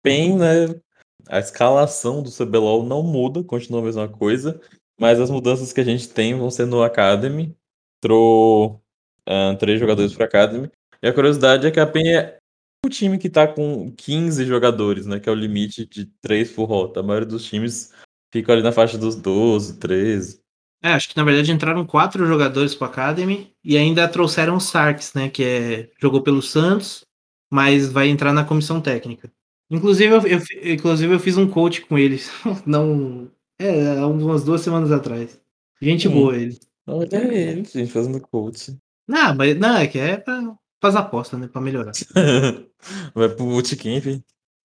Pen, né? A escalação do CBLOL não muda, continua a mesma coisa. Mas as mudanças que a gente tem vão ser no Academy. Entrou uh, três jogadores para Academy. E a curiosidade é que a PEN é o time que tá com 15 jogadores, né? Que é o limite de 3 por rota. A maioria dos times fica ali na faixa dos 12, 13. É, acho que na verdade entraram quatro jogadores para Academy e ainda trouxeram o Sarks, né? Que é, jogou pelo Santos, mas vai entrar na comissão técnica. Inclusive eu, eu inclusive eu fiz um coach com eles, não é, umas duas semanas atrás. Gente hum. boa ele. Olha ele, gente, fazendo coach. Não, mas não, é que é pra fazer aposta, né? Pra melhorar. vai pro bootcamp.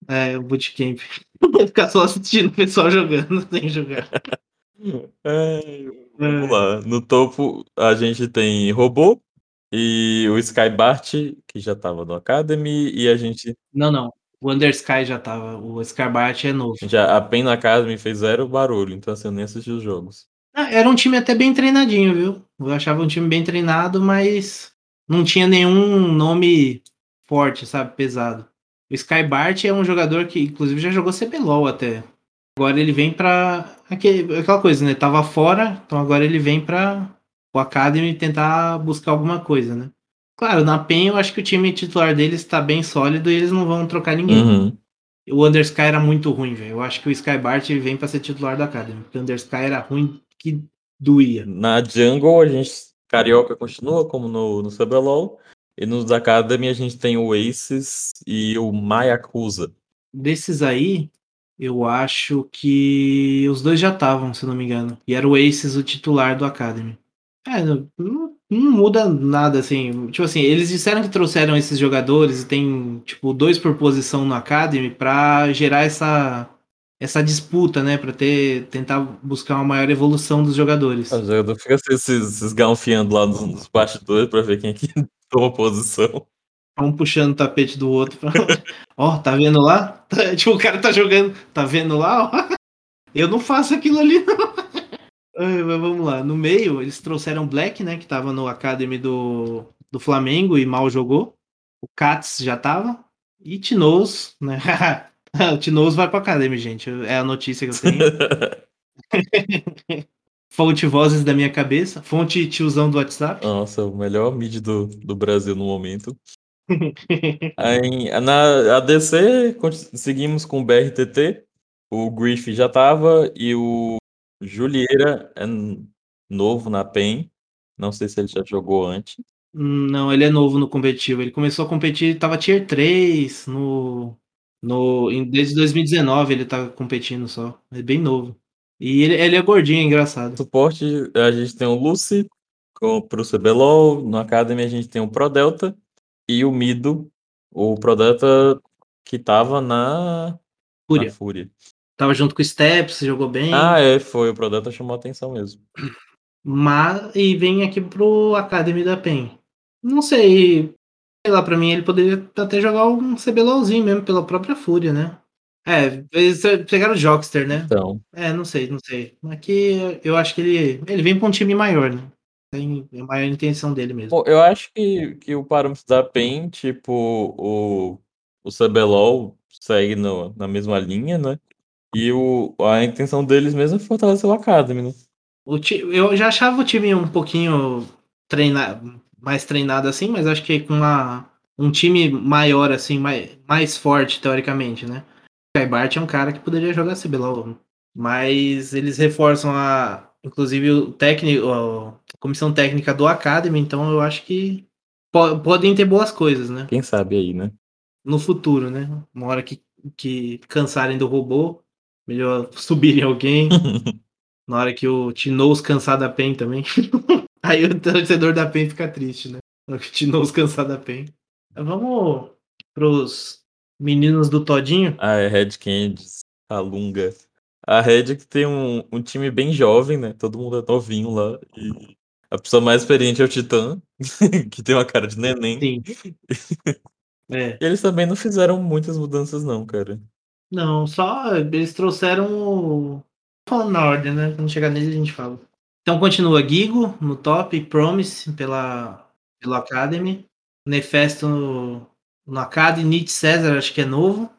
É, o bootcamp. Ficar só assistindo o pessoal jogando sem jogar. É, vamos lá. No topo a gente tem robô e o Skybart, que já tava no Academy, e a gente. Não, não. O Undersky já tava, o Skybart é novo. Já, a Pen Academy fez zero barulho, então assim, eu nem assisti os jogos. Ah, era um time até bem treinadinho, viu? Eu achava um time bem treinado, mas não tinha nenhum nome forte, sabe? Pesado. O Skybart é um jogador que, inclusive, já jogou CBLOL até. Agora ele vem pra. Aquela coisa, né? Tava fora, então agora ele vem pra o Academy tentar buscar alguma coisa, né? Claro, na PEN eu acho que o time titular deles está bem sólido e eles não vão trocar ninguém. Uhum. O Undersky era muito ruim, velho. Eu acho que o Skybart vem para ser titular da Academy. Porque o Undersky era ruim que doía. Na Jungle, a gente. Carioca continua como no, no CBLOL. E nos Academy a gente tem o Aces e o Mayakusa. Desses aí, eu acho que os dois já estavam, se não me engano. E era o Aces o titular do Academy. É, não, não, muda nada, assim. Tipo assim, eles disseram que trouxeram esses jogadores e tem, tipo, dois por posição no Academy pra gerar essa, essa disputa, né? Pra ter, tentar buscar uma maior evolução dos jogadores. O jogador fica se, se, se esgalfiando lá nos, nos bastidores pra ver quem é que toma posição. Um puxando o tapete do outro. Ó, oh, tá vendo lá? tipo, o cara tá jogando. Tá vendo lá? Ó. Eu não faço aquilo ali, não. Mas vamos lá. No meio, eles trouxeram Black, né? Que tava no Academy do, do Flamengo e mal jogou. O Katz já tava. E Tinoz, né? o Tinoz vai pra Academy, gente. É a notícia que eu tenho. Fonte vozes da minha cabeça. Fonte tiozão do WhatsApp. Nossa, o melhor mid do, do Brasil no momento. Aí, na ADC, seguimos com o BRTT. O Griff já tava e o Julieira é novo na PEN. Não sei se ele já jogou antes. Não, ele é novo no competitivo. Ele começou a competir, tava tier 3 no. No desde 2019 ele tá competindo só. É bem novo. E ele, ele é gordinho, é engraçado. Suporte, a gente tem o Lucy pro CBLOL. No Academy a gente tem o Pro Delta e o Mido. O Pro Delta que tava na Fúria. Na Fúria. Tava junto com o Steps, jogou bem. Ah, é, foi. O Prodata chamou a atenção mesmo. Mas, e vem aqui pro Academy da PEN. Não sei. Sei lá, pra mim ele poderia até jogar um CBLOLzinho mesmo, pela própria Fúria, né? É, eles pegaram o Jockster, né? Então. É, não sei, não sei. Aqui eu acho que ele, ele vem pra um time maior, né? Tem a maior intenção dele mesmo. Bom, eu acho que, que o parâmetro da PEN, tipo, o, o CBLOL segue no, na mesma linha, né? E o, a intenção deles mesmo é fortalecer o Academy, né? O eu já achava o time um pouquinho treinado, mais treinado assim, mas acho que com uma, um time maior, assim, mais, mais forte, teoricamente, né? O Kaibart é um cara que poderia jogar CBLOL, mas eles reforçam a, inclusive o técnico, a comissão técnica do Academy, então eu acho que po podem ter boas coisas, né? Quem sabe aí, né? No futuro, né? Uma hora que, que cansarem do robô, Melhor subir em alguém. na hora que o Tinoz cansar da PEN também. Aí o torcedor da PEN fica triste, né? O Tinoz cansar da PEN. Vamos pros meninos do Todinho. Ah, é Red Candies, a Lunga. A Red que tem um, um time bem jovem, né? Todo mundo é novinho lá. E a pessoa mais experiente é o Titã, que tem uma cara de neném. Sim. É. E eles também não fizeram muitas mudanças, não, cara. Não, só eles trouxeram o. Falando na ordem, né? Quando chegar nele a gente fala. Então continua Gigo no top, Promise pela, pelo Academy, Nefesto no, no Academy, Nietzsche César acho que é novo,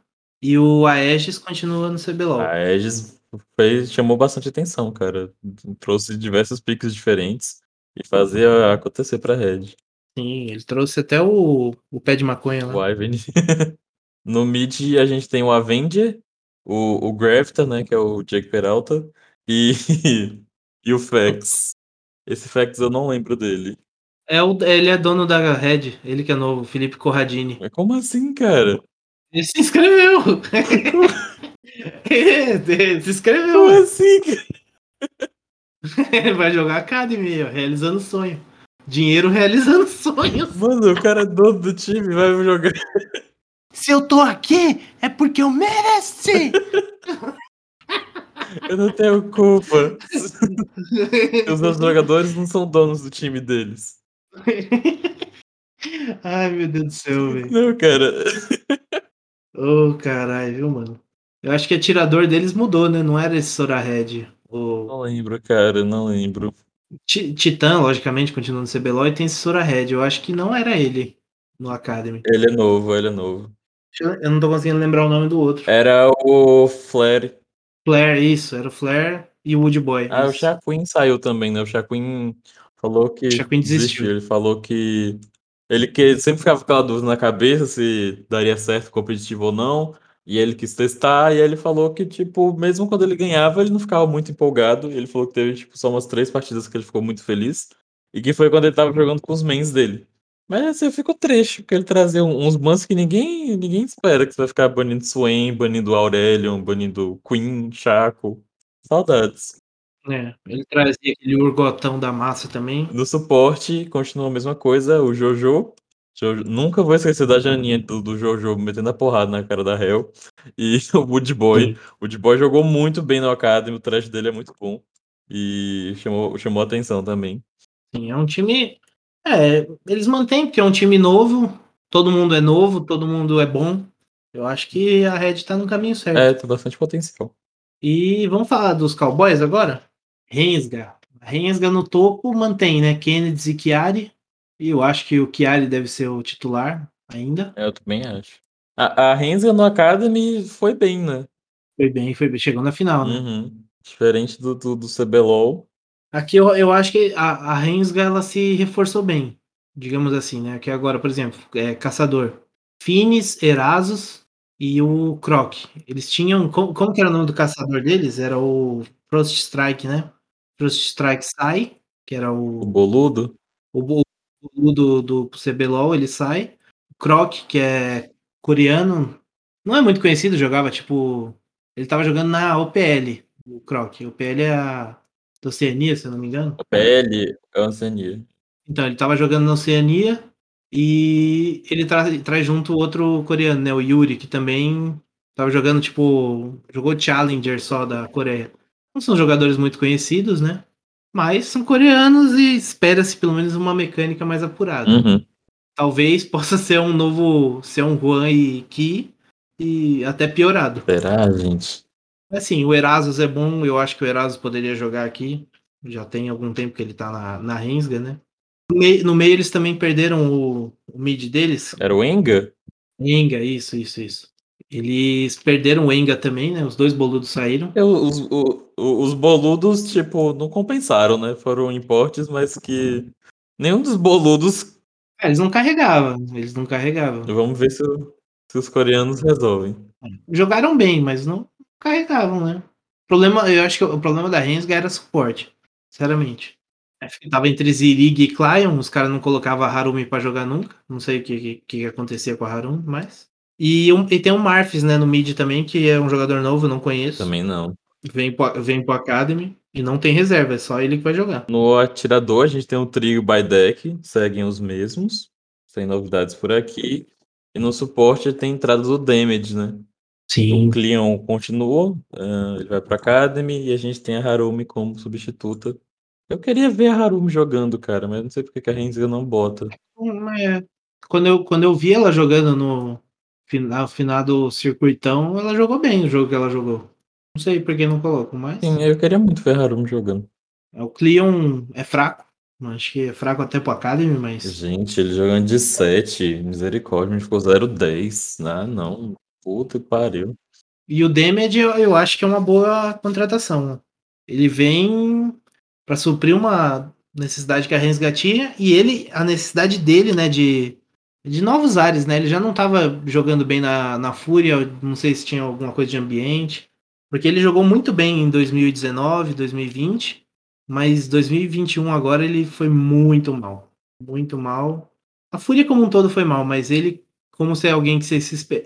e o Aegis continua no CBLOL. A Aegis fez, chamou bastante atenção, cara. Trouxe diversos piques diferentes e fazia acontecer pra Red. Sim, ele trouxe até o, o pé de maconha lá. O Ivan. No mid a gente tem o Avenger, o, o Grafta, né, que é o Jake Peralta, e, e o Fex. Esse Fex eu não lembro dele. É o, ele é dono da Red, ele que é novo, Felipe Corradini. Mas como assim, cara? Ele se inscreveu! se inscreveu! Como assim, cara? Ele vai jogar Academy, realizando sonho. Dinheiro realizando sonhos. Mano, o cara é dono do time, vai jogar. Se eu tô aqui, é porque eu mereci! eu não tenho culpa. Os meus jogadores não são donos do time deles. Ai, meu Deus do céu, velho. Não, cara. Ô, caralho, viu, mano? Eu acho que o atirador deles mudou, né? Não era esse Sorahead. O Não lembro, cara, não lembro. Ti- Titã, logicamente, continuando no CBLOL, e tem esse Sorahead. Eu acho que não era ele no Academy. Ele é novo, ele é novo. Eu não tô conseguindo lembrar o nome do outro. Era o Flare. Flare, isso. Era o Flare e o Wood Boy. Ah, o isso. Shaquin saiu também, né? O Shaquin falou que. Shaquin desistiu. Ele falou que. Ele que sempre ficava com aquela dúvida na cabeça se daria certo competitivo ou não. E ele quis testar, e ele falou que, tipo, mesmo quando ele ganhava, ele não ficava muito empolgado. Ele falou que teve, tipo, só umas três partidas que ele ficou muito feliz. E que foi quando ele tava jogando com os mains dele. Mas assim, eu fico triste, porque ele trazia um- uns bans que ninguém, ninguém espera, que você vai ficar banindo Swain, banindo Aurelion, banindo Queen, Chaco. Saudades. É, ele trazia aquele urgotão da massa também. No suporte, continua a mesma coisa, o Jojo. Jojo- Nunca vou esquecer da Janinha do, do Jojo metendo a porrada na cara da Hell. E o Wood Boy. O Wood Boy jogou muito bem no Academy, o trash dele é muito bom. E chamou, chamou atenção também. Sim, é um time. É, eles mantêm, porque é um time novo. Todo mundo é novo, todo mundo é bom. Eu acho que a Red tá no caminho certo. É, tem bastante potencial. E vamos falar dos Cowboys agora? Rensga. Rensga no topo mantém, né? Kennedy e Chiari. E eu acho que o Chiari deve ser o titular ainda. É, eu também acho. A, a Renza no Academy foi bem, né? Foi bem, foi bem. Chegou na final, né? Uhum. Diferente do, do, do CBLOL. Aqui eu, eu acho que a, a Rensga ela se reforçou bem. Digamos assim, né? Que agora, por exemplo, é Caçador. Finis, Erasos e o Croc. Eles tinham. Como, como que era o nome do caçador deles? Era o Frost Strike, né? Frost Strike sai, que era O o. Boludo. O, o, o do, do CBLOL, ele sai. O Croc, que é coreano, não é muito conhecido, jogava tipo. Ele tava jogando na OPL, o Croc. O OPL é a da Oceania, se eu não me engano. A PL é o Oceania. Então, ele tava jogando na Oceania e ele traz, junto outro coreano, né? O Yuri, que também tava jogando, tipo, jogou Challenger só da Coreia. Não são jogadores muito conhecidos, né? Mas são coreanos e espera-se pelo menos uma mecânica mais apurada. Uhum. Talvez possa ser um novo, ser um Juan e Ki e até piorado. Será, gente? Assim, o Erasus é bom, eu acho que o Erasus poderia jogar aqui. Já tem algum tempo que ele tá na, na Rensga, né? No meio, no meio eles também perderam o, o mid deles. Era o Enga? Enga, isso, isso, isso. Eles perderam o Enga também, né? Os dois boludos saíram. Eu- Os, o- os boludos, tipo, não compensaram, né? Foram importes, mas que nenhum dos boludos. É, eles não carregavam, eles não carregavam. Vamos ver se, se os coreanos resolvem. Jogaram bem, mas não carregavam, né? O problema, eu acho que o problema da Rensga era suporte, sinceramente. É, Tava entre Zirig e Clion, os caras não colocavam a Harumi pra jogar nunca. Não sei o que, que, que acontecia com a Harumi, mas. E, um- e tem o Marfis, né, no mid também, que é um jogador novo, eu não conheço. Também não. Vem pro, vem pro Academy e não tem reserva, é só ele que vai jogar. No atirador, a gente tem o trio by deck, seguem os mesmos, sem novidades por aqui. E no suporte tem entrada do damage, né? O Cleon continua, ah, ele vai pra Academy e a gente tem a Harumi como substituta. Eu queria ver a Harumi jogando, cara, mas não sei porque que a Renzga não bota. É, quando, eu, quando eu vi ela jogando no final, final do circuitão, ela jogou bem o jogo que ela jogou. Não sei por que não coloco, mas. Sim, eu queria muito ver a Harumi jogando. O Cleon é fraco. Acho que é fraco até pro Academy, mas. Gente, ele jogando de 7, misericórdia, a gente ficou 0-10. Ah, não. Puta que pariu. E o Damage eu, eu acho que é uma boa contratação. Ele vem para suprir uma necessidade que a Rensga tinha e ele, a necessidade dele, né, de, de novos ares, né? Ele já não estava jogando bem na, na Fúria, não sei se tinha alguma coisa de ambiente, porque ele jogou muito bem em 2019, 2020, mas 2021 agora ele foi muito mal, muito mal. A Fúria como um todo foi mal, mas ele, como se é alguém que você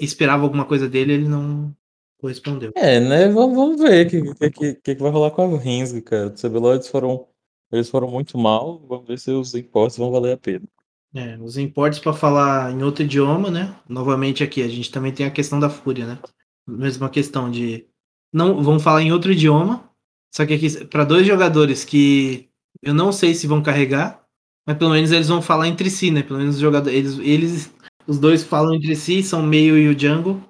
esperava alguma coisa dele, ele não correspondeu. É, né? Vamos, vamos ver o que, que, que, que vai rolar com a Renzga, cara. O CBLOL, eles foram, eles foram muito mal. Vamos ver se os impostos vão valer a pena. É, os importes para falar em outro idioma, né? Novamente aqui, a gente também tem a questão da fúria, né? Mesma questão de não vão falar em outro idioma, só que aqui para dois jogadores que eu não sei se vão carregar, mas pelo menos eles vão falar entre si, né? Pelo menos os jogadores, eles, eles os dois falam entre si, são meio e o jungle,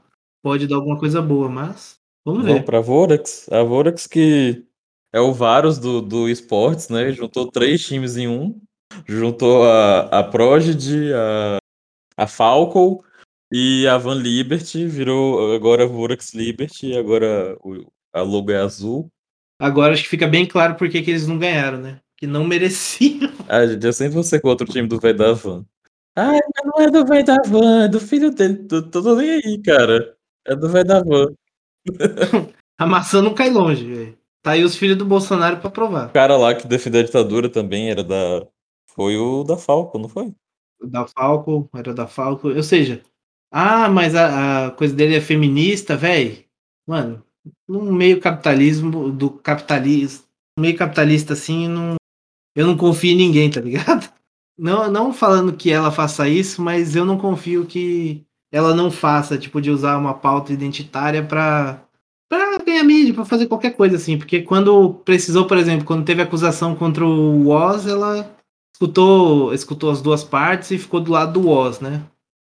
pode dar alguma coisa boa, mas vamos Vamos ver. pra Vorax. A Vorax que é o Varus do, do esportes, né? Juntou três times em um. Juntou a, a Prodigy, a, a Falco e a Van Liberty. Virou agora Vorax Liberty. Agora o, a logo é azul. Agora acho que fica bem claro por que eles não ganharam, né? Que não mereciam. Ah, gente, eu sempre vou ser contra o time do velho da Van. Ai, mas não é do velho da Van, é do filho dele. Tô, tô nem aí, cara. É do velho da Van. A maçã não cai longe, velho. Tá aí os filhos do Bolsonaro pra provar. O cara lá que defendeu a ditadura também era da. Foi o da Falco, não foi? Da Falco, era da Falco. Ou seja, ah, mas a, a coisa dele é feminista, velho. Mano, no meio capitalismo, do capitalismo, meio capitalista assim, não, eu não confio em ninguém, tá ligado? Não, não falando que ela faça isso, mas eu não confio que ela não faça, tipo, de usar uma pauta identitária pra, pra ganhar mídia, pra fazer qualquer coisa assim. Porque quando precisou, por exemplo, quando teve acusação contra o Woz, ela escutou, escutou as duas partes e ficou do lado do Woz, né?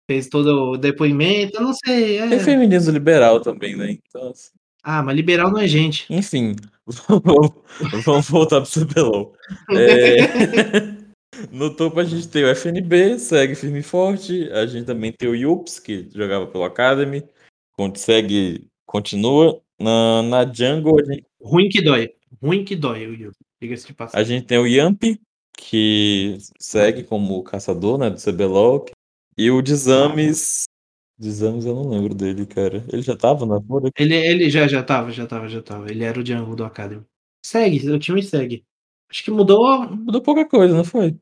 Fez todo o depoimento, eu não sei. É... Tem feminismo liberal também, né? Então, assim... Ah, mas liberal não é gente. Enfim, vamos voltar pro CBLOL. É... No topo a gente tem o FNB, segue firme e forte. A gente também tem o Yups, que jogava pelo Academy, segue, continua. Na, na Jungle a gente... Ruim que dói. Ruim que dói, o Yups. Diga-se de passagem. A gente tem o Yamp, que segue como caçador, né, do CBLOL. E o Desames... Desames eu não lembro dele, cara. Ele já tava na Fúria? Ele, ele já, já tava, já tava, já tava. Ele era o Jungle do Academy. Segue, o time segue. Acho que mudou. Mudou pouca coisa, não foi?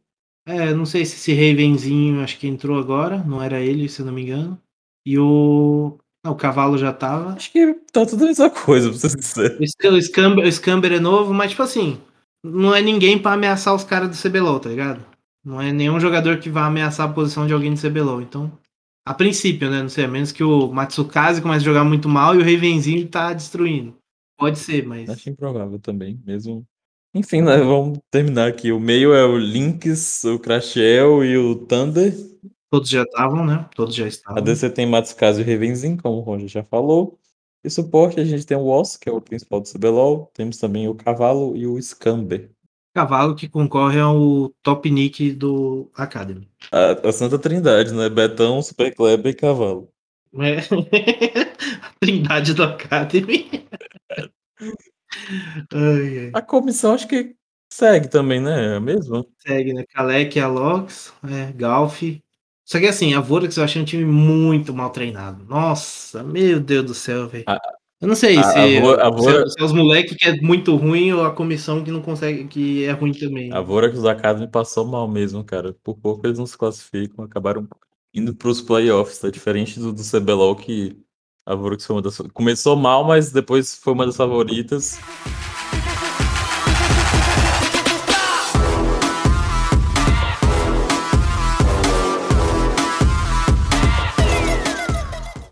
É, não sei se esse Ravenzinho acho que entrou agora, não era ele, se eu não me engano. E o. Ah, o cavalo já tava. Acho que tá tudo a mesma coisa, pra ser sincero. O Scamber, o Scamber é novo, mas tipo assim, não é ninguém pra ameaçar os caras do CBLOL, tá ligado? Não é nenhum jogador que vai ameaçar a posição de alguém do CBLOL. Então, a princípio, né? Não sei, a menos que o Matsukaze comece a jogar muito mal e o Ravenzinho tá destruindo. Pode ser, mas. Acho improvável também, mesmo. Enfim, né, vamos terminar aqui. O meio é o Lynx, o Crashel e o Thunder. Todos já estavam, né? Todos já estavam. A DC tem Matsukaze e o Ravenzinho, como o Roger já falou. E suporte a gente tem o Woss, que é o principal do CBLOL. Temos também o Cavalo e o Scamber. Cavalo que concorre ao top nick do Academy. A, a Santa Trindade, né? Betão, Super Kleber e Cavalo. É. a trindade do Academy. ai, ai. A comissão acho que segue também, né? É mesmo? Segue, né? Kalec, Alox, é, Galf. Só que assim, a Vorax eu achei um time muito mal treinado. Nossa, meu Deus do céu, velho. Eu não sei a, se, a, Vor, a Vor... se, se é os moleques que é muito ruim ou a comissão que não consegue, que é ruim também. A Vorax da Academy passou mal mesmo, cara. Por pouco eles não se classificam, acabaram indo para os playoffs, tá? Diferente do, do CBLOL, que a Vorax foi uma das... começou mal, mas depois foi uma das favoritas.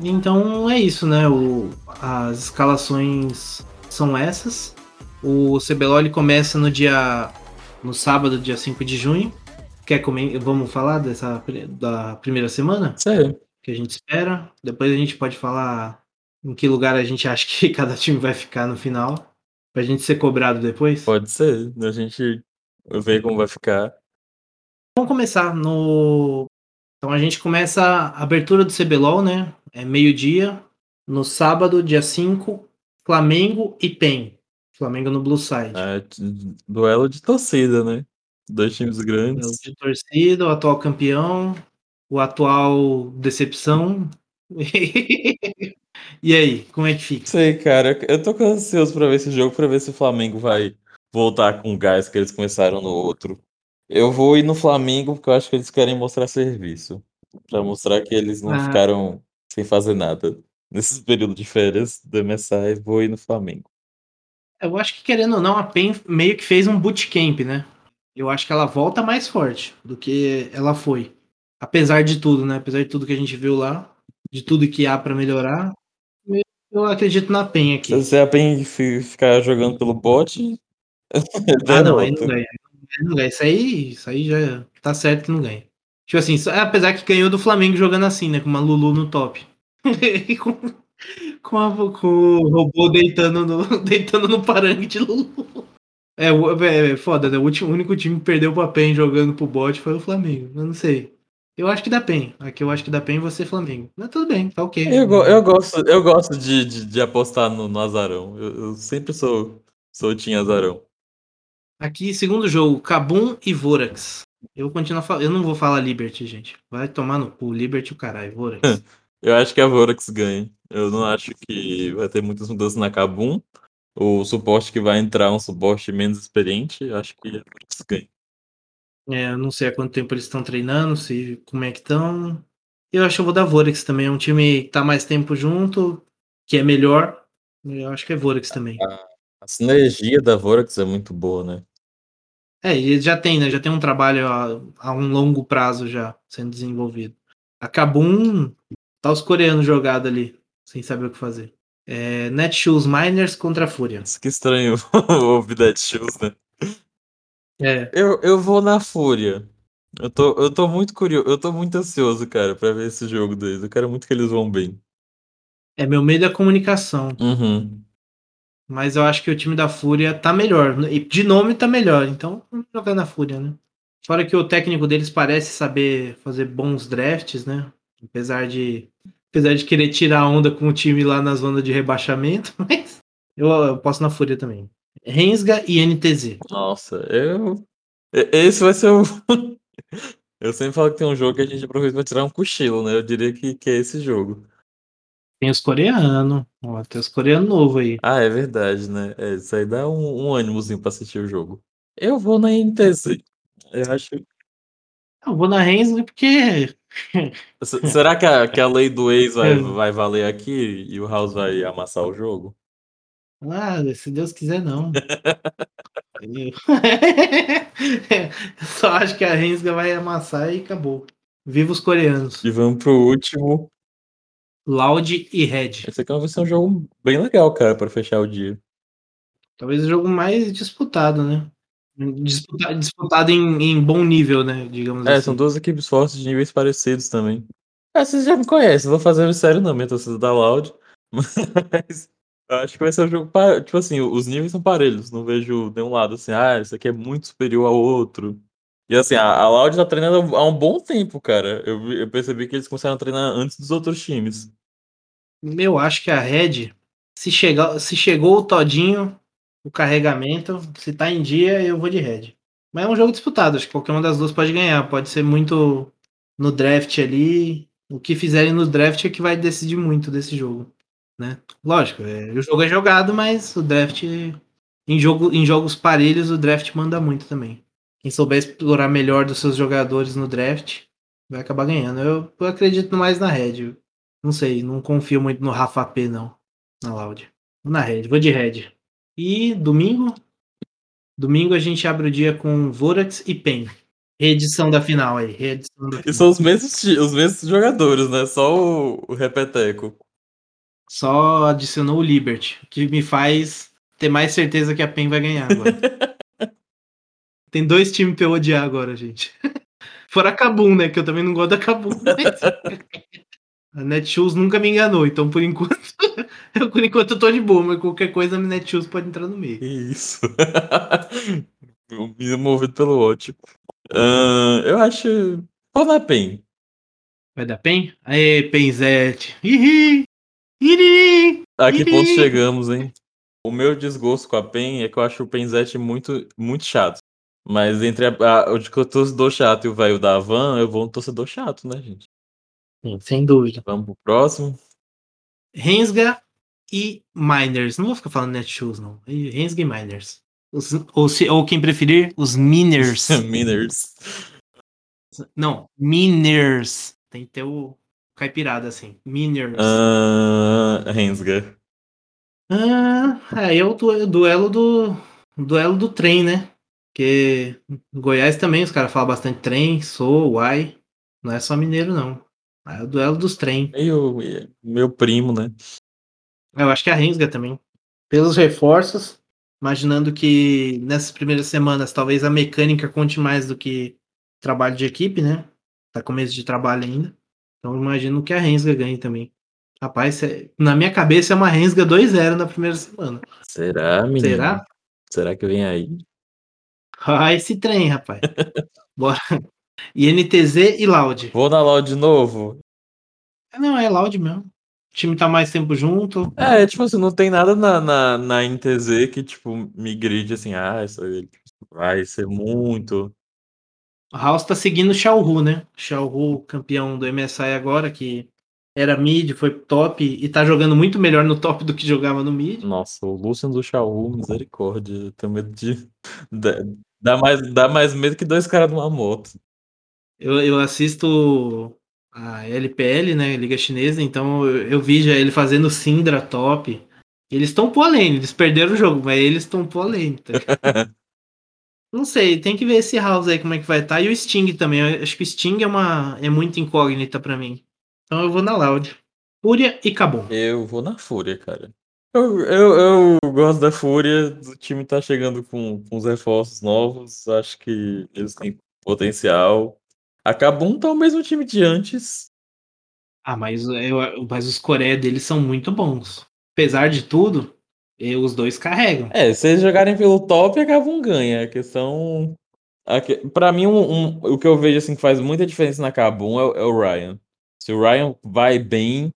Então é isso, né? O, as escalações são essas. O CBLOL ele começa no dia. no sábado, dia 5 de junho. Quer comer, vamos falar dessa da primeira semana? Sim. Que a gente espera. Depois a gente pode falar em que lugar a gente acha que cada time vai ficar no final. Pra gente ser cobrado depois. Pode ser. A gente ver como vai ficar. Vamos começar no. Então a gente começa a abertura do CBLOL, né? É meio-dia. No sábado, dia 5, Flamengo e PEN. Flamengo no Blue Side. É, duelo de torcida, né? Dois times grandes. Duelo de torcida, o atual campeão, o atual decepção. e aí, como é que fica? Sei, cara. Eu tô ansioso pra ver esse jogo, pra ver se o Flamengo vai voltar com o gás que eles começaram no outro. Eu vou ir no Flamengo porque eu acho que eles querem mostrar serviço. Pra mostrar que eles não ah. ficaram sem fazer nada nesse período de férias do MSI, vou ir no Flamengo. Eu acho que, querendo ou não, a PEN meio que fez um bootcamp, né? Eu acho que ela volta mais forte do que ela foi. Apesar de tudo, né? Apesar de tudo que a gente viu lá, de tudo que há para melhorar, eu acredito na PEN aqui. Se a PEN ficar jogando pelo bot. ah, não, aí não ganha. não ganha. Isso aí, isso aí já tá certo que não ganha. Tipo assim, apesar que ganhou do Flamengo jogando assim, né? Com uma Lulu no top. Com, a, com o robô deitando no, deitando no parangue de Lulu. É, é, é foda, né? O, último, único time que perdeu pra PEN jogando pro bot foi o Flamengo. Eu não sei. Eu acho que dá PEN. Aqui eu acho que dá PEN você Flamengo. Mas tudo bem, tá ok. Eu, eu gosto, eu gosto de, de, de apostar no, no Azarão. Eu, eu, sempre sou, sou Team Azarão. Aqui, segundo jogo, Kabum e Vorax. Eu continuo falando. Eu não vou falar Liberty, gente. Vai tomar no cu. Liberty o caralho, Vorax. eu acho que a Vorax ganha. Eu não acho que vai ter muitas mudanças na Kabum. O suporte que vai entrar é um suporte menos experiente. Eu acho que a Vorax ganha. É, não sei há quanto tempo eles estão treinando, se como é que estão. Eu acho que eu vou dar Vorax também. É um time que tá mais tempo junto, que é melhor. Eu acho que é Vorax também. A, a sinergia da Vorax é muito boa, né? É, e já tem, né? Já tem um trabalho a, a um longo prazo já sendo desenvolvido. A Kabum tá os coreanos jogados ali, sem saber o que fazer. É, Netshoes Miners contra a Fúria. Que estranho ouvir Netshoes, né? É. Eu, eu vou na Fúria. Eu tô, eu tô muito curioso, eu tô muito ansioso, cara, pra ver esse jogo deles. Eu quero muito que eles vão bem. É, meu medo é a comunicação. Uhum. Mas eu acho que o time da Fúria tá melhor. E de nome tá melhor. Então, vamos jogar na Fúria, né? Fora que o técnico deles parece saber fazer bons drafts, né? Apesar de, apesar de querer tirar onda com o time lá na zona de rebaixamento, mas eu, eu posso na Fúria também. Rensga e NTZ. Nossa, eu. Esse vai ser o. eu sempre falo que tem um jogo que a gente aproveita pra tirar um cochilo, né? Eu diria que, que é esse jogo. Tem os coreanos. Ó, tem os coreanos novos aí. Ah, é verdade, né? É, isso aí dá um, um ânimozinho pra assistir o jogo. Eu vou na NTZ. Eu acho. Eu vou na Rensga porque. Será que a, que a lei do ex vai, vai valer aqui e o House vai amassar o jogo? Ah, se Deus quiser, não. Eu só acho que a Rensga vai amassar e acabou. Viva os coreanos. E vamos pro último. Loud e Red. Esse aqui vai ser um jogo bem legal, cara, para fechar o dia. Talvez o jogo mais disputado, né? Disputado, disputado em, em, bom nível, né? Digamos é, assim. são duas equipes fortes de níveis parecidos também. É, vocês já me conhecem, vou fazer sério não, minha torcida da Loud. Mas acho que vai ser um jogo. Tipo assim, os níveis são parelhos. Não vejo nenhum lado assim, ah, esse aqui é muito superior ao outro. E assim, a, a Loud tá treinando há um bom tempo, cara. Eu, eu percebi que eles começaram a treinar antes dos outros times. Eu acho que a Red, se, chegar, se chegou o Todinho, o carregamento, se tá em dia, eu vou de Red. Mas é um jogo disputado, acho que qualquer uma das duas pode ganhar. Pode ser muito no draft ali. O que fizerem no draft é que vai decidir muito desse jogo. Né? Lógico, é, o jogo é jogado, mas o draft. Em, jogo, em jogos parelhos, o draft manda muito também. Quem souber explorar melhor dos seus jogadores no draft vai acabar ganhando. Eu, eu acredito mais na Red. Não sei, não confio muito no Rafa P, não. Na Loud. Na Red, vou de Red. E domingo? Domingo a gente abre o dia com Vorax e Pen. Reedição da final aí. Reedição da final. E são os mesmos, os mesmos jogadores, né? Só o, o Repeteco. Só adicionou o Liberty, que me faz ter mais certeza que a PEN vai ganhar agora. Tem dois times pra eu odiar agora, gente. Fora a Kabum, né? Que eu também não gosto da Kabum. Mas... a Netshoes nunca me enganou, então por enquanto. eu, por enquanto eu tô de boa, mas qualquer coisa a Netshoes pode entrar no meio. Isso. Me movido pelo ótimo. Uh, eu acho. Qual na PEN? Vai dar PEN? Aê, PENzete. Ih, ih, A que ponto chegamos, hein? O meu desgosto com a PEN é que eu acho o PENzete muito, muito chato. Mas entre a, a, o torcedor chato e o velho da van, eu vou um torcedor chato, né, gente? Sim, sem dúvida. Vamos pro próximo. Rensga e Miners. Não vou ficar falando Netshoes, não. Rensga e Miners. Os, ou, se, ou quem preferir, os Miners. miners. Não, Miners. Tem que ter o caipirada assim. Miners. Uh, Rensga. Ah, aí é o duelo do. Duelo do trem, né? Porque Goiás também, os caras falam bastante trem, sou, uai. Não é só mineiro, não. É o duelo dos trem. Meu, meu primo, né? Eu acho que a Rensga também. Pelos reforços, imaginando que nessas primeiras semanas talvez a mecânica conte mais do que trabalho de equipe, né? Tá começo de trabalho ainda. Então imagino que a Rensga ganhe também. Rapaz, na minha cabeça é uma Rensga 2-0 na primeira semana. Será, menino? Será? Será que vem aí? Ah, esse trem, rapaz. Bora. INTZ e Loud. Vou na LOL de novo? Não, é Loud mesmo. O time tá mais tempo junto. É, tipo assim, não tem nada na, na, na NTZ que, tipo, me grite assim, ah, isso aí tipo, vai ser muito. O House tá seguindo o Xiaohu, né? Xiaohu, campeão do MSI agora, que era mid, foi top e tá jogando muito melhor no top do que jogava no mid. Nossa, o Lucian do Xiaohu, misericórdia. eu Tenho medo de. Dá, mais, dá mais medo que dois caras numa moto. Eu, eu assisto a LPL, né? Liga Chinesa, então eu, eu vi já ele fazendo Syndra top. Eles estão pro além, eles perderam o jogo, mas eles estão pro além. Tá? Não sei, tem que ver esse House aí como é que vai estar. Tá. E o Sting também. Eu acho que o Sting é uma é muito incógnita para mim. Então eu vou na Loud. Fúria e Cabum. Eu vou na Fúria, cara. Eu, eu, eu gosto da Fúria. O time tá chegando com, com os reforços novos. Acho que eles têm potencial. A Kabum tá o mesmo time de antes. Ah, mas, eu, mas os Coreia deles são muito bons. Apesar de tudo, eu, os dois carregam. É, se eles jogarem pelo top, a Kabum ganha. A questão. A que, pra mim, um, um, o que eu vejo assim, que faz muita diferença na Kabum é, é o Ryan. Se o Ryan vai bem,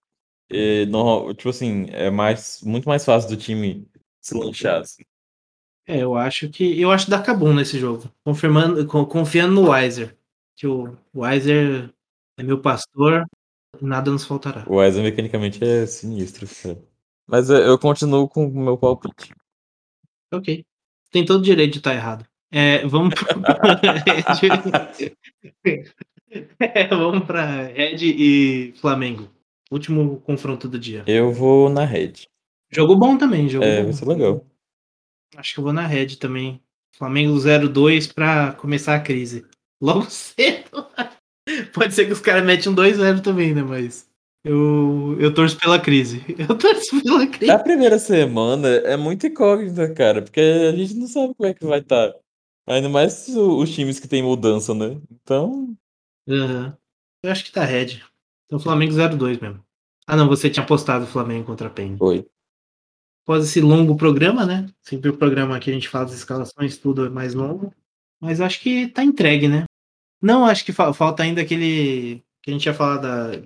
é, no, tipo assim, é mais, muito mais fácil do time se lanchar. Assim. É, eu acho que. Eu acho da Kabum nesse jogo. Confirmando, confiando no Weiser. Que o Weiser é meu pastor, nada nos faltará. O Weiser mecanicamente é sinistro, cara. Mas eu continuo com o meu palpite. Ok. Tem todo o direito de estar errado. É, vamos é, vamos para Red e Flamengo. Último confronto do dia. Eu vou na Red. Jogo bom também, jogo É, bom. vai ser legal. Acho que eu vou na Red também. Flamengo 0-2 para começar a crise. Logo cedo. Pode ser que os caras metem um 2-0 também, né? Mas eu, eu torço pela crise. Eu torço pela crise. A primeira semana é muito incógnita, cara, porque a gente não sabe como é que vai estar. Tá. Ainda mais os times que tem mudança, né? Então. Uhum. Eu acho que tá Red. Então Flamengo 0-2 mesmo. Ah, não, você tinha apostado o Flamengo contra a Penha. Foi. Após esse longo programa, né? Sempre o programa aqui a gente fala das escalações, tudo é mais longo. Mas acho que tá entregue, né? Não, acho que fa falta ainda aquele que a gente ia falar da.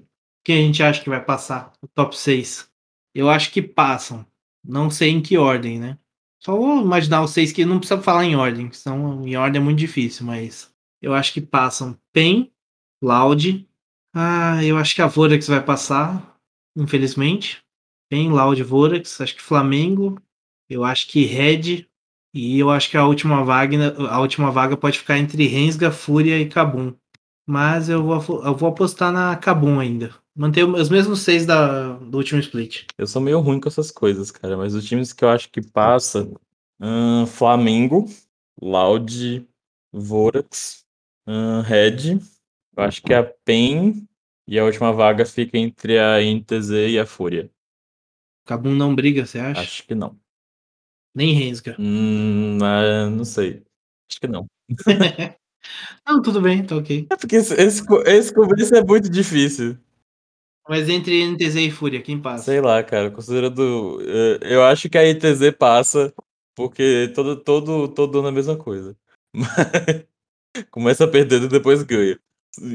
Que a gente acha que vai passar, o top 6. Eu acho que passam. Não sei em que ordem, né? Só vou imaginar os seis que não precisa falar em ordem, senão em ordem é muito difícil, mas eu acho que passam PEN, Loud. Ah, eu acho que a Vorax vai passar, infelizmente. PEN, Loud, Vorax. Acho que Flamengo. Eu acho que Red. E eu acho que a última vaga, a última vaga pode ficar entre Rensga, Fúria e Kabum. Mas eu vou, eu vou apostar na Kabum ainda. Manter os mesmos seis da, do último split. Eu sou meio ruim com essas coisas, cara. Mas os times que eu acho que passa... Hum, Flamengo, Loud, Vorax, hum, Red. Eu acho que a PEN e a última vaga fica entre a NTZ e a Fúria. Kabum não briga, você acha? Acho que não. Nem Rensga. Hum, ah, não sei. Acho que não. não, tudo bem, tá ok. É porque esse, esse, esse começo é muito difícil. Mas entre NTZ e Fúria, quem passa? Sei lá, cara. Considerando. Eu acho que a NTZ passa, porque todo, todo, todo ano é a mesma coisa. Começa perdendo e depois ganha.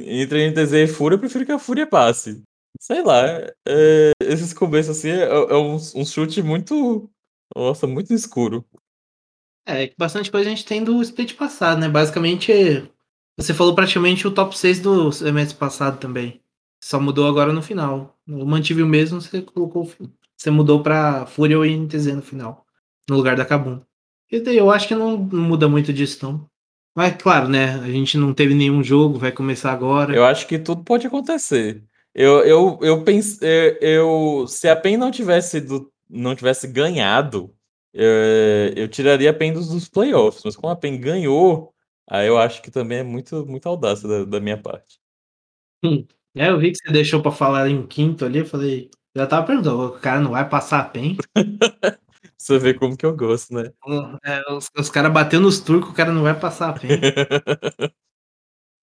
Entre NTZ e Fúria, eu prefiro que a Fúria passe. Sei lá. É, esses começos assim é, é um, um chute muito nossa, muito escuro. É, bastante coisa a gente tem do split passado, né? Basicamente, você falou praticamente o top 6 do semestre passado também. Só mudou agora no final. Eu mantive o mesmo, você colocou. Você mudou pra Fúria ou INTZ no final. No lugar da Kabum. Eu acho que não muda muito disso, não. Mas, claro, né? A gente não teve nenhum jogo, vai começar agora. Eu acho que tudo pode acontecer. Eu, eu, eu pensei. Eu, se a PEN não tivesse do, não tivesse ganhado, eu, eu tiraria a PEN dos, dos playoffs. Mas como a PEN ganhou, aí eu acho que também é muito, muito audácia da, da minha parte. Hum. É, eu vi que você deixou para falar em quinto ali, eu falei, já tava perguntando, o cara não vai passar a PEN? você vê como que eu gosto, né? É, os, os caras batendo nos turcos, o cara não vai passar a PEN.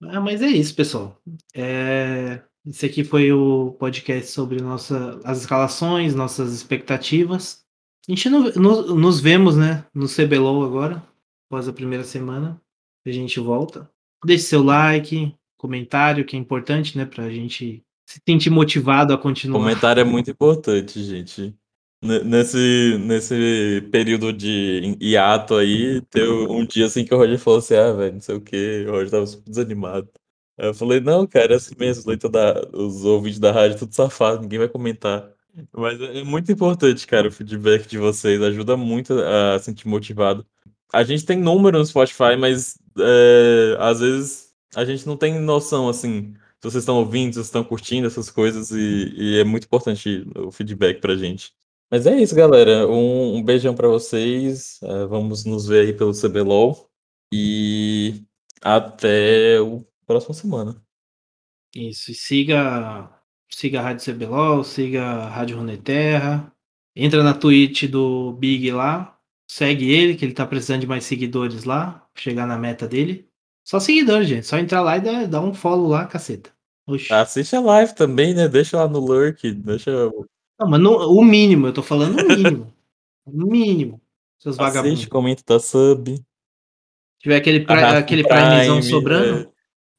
ah, mas é isso, pessoal. É... Esse aqui foi o podcast sobre nossa, as escalações, nossas expectativas. A gente no, no, nos vemos, né, no CBLOL agora, após a primeira semana. A gente volta. Deixe seu like, comentário, que é importante, né, pra gente se sentir motivado a continuar. Comentário é muito importante, gente. Nesse, nesse período de hiato aí, teve um dia assim que o Roger falou assim: ah, velho, não sei o que, o Roger tava super desanimado. Aí eu falei: não, cara, é assim mesmo, da, os ouvintes da rádio tudo safado, ninguém vai comentar. Mas é muito importante, cara, o feedback de vocês, ajuda muito a sentir motivado. A gente tem número no Spotify, mas é, às vezes a gente não tem noção, assim, se vocês estão ouvindo, se vocês estão curtindo essas coisas, e, e é muito importante o feedback pra gente. Mas é isso, galera. Um, um beijão para vocês. Uh, vamos nos ver aí pelo CBLOL. E até o próxima semana. Isso. E siga, siga a Rádio CBLOL, siga a Rádio Runeterra. Entra na Twitch do Big lá. Segue ele, que ele tá precisando de mais seguidores lá. Chegar na meta dele. Só seguidor, gente. Só entrar lá e dar, dar um follow lá, caceta. Oxi. Assiste a live também, né? Deixa lá no lurk. Deixa não, mas no, o mínimo, eu tô falando o mínimo. o mínimo. Seus vagabundos. Assiste, comenta, tá sub. Se tiver aquele, pra, aquele Prime, primezão sobrando.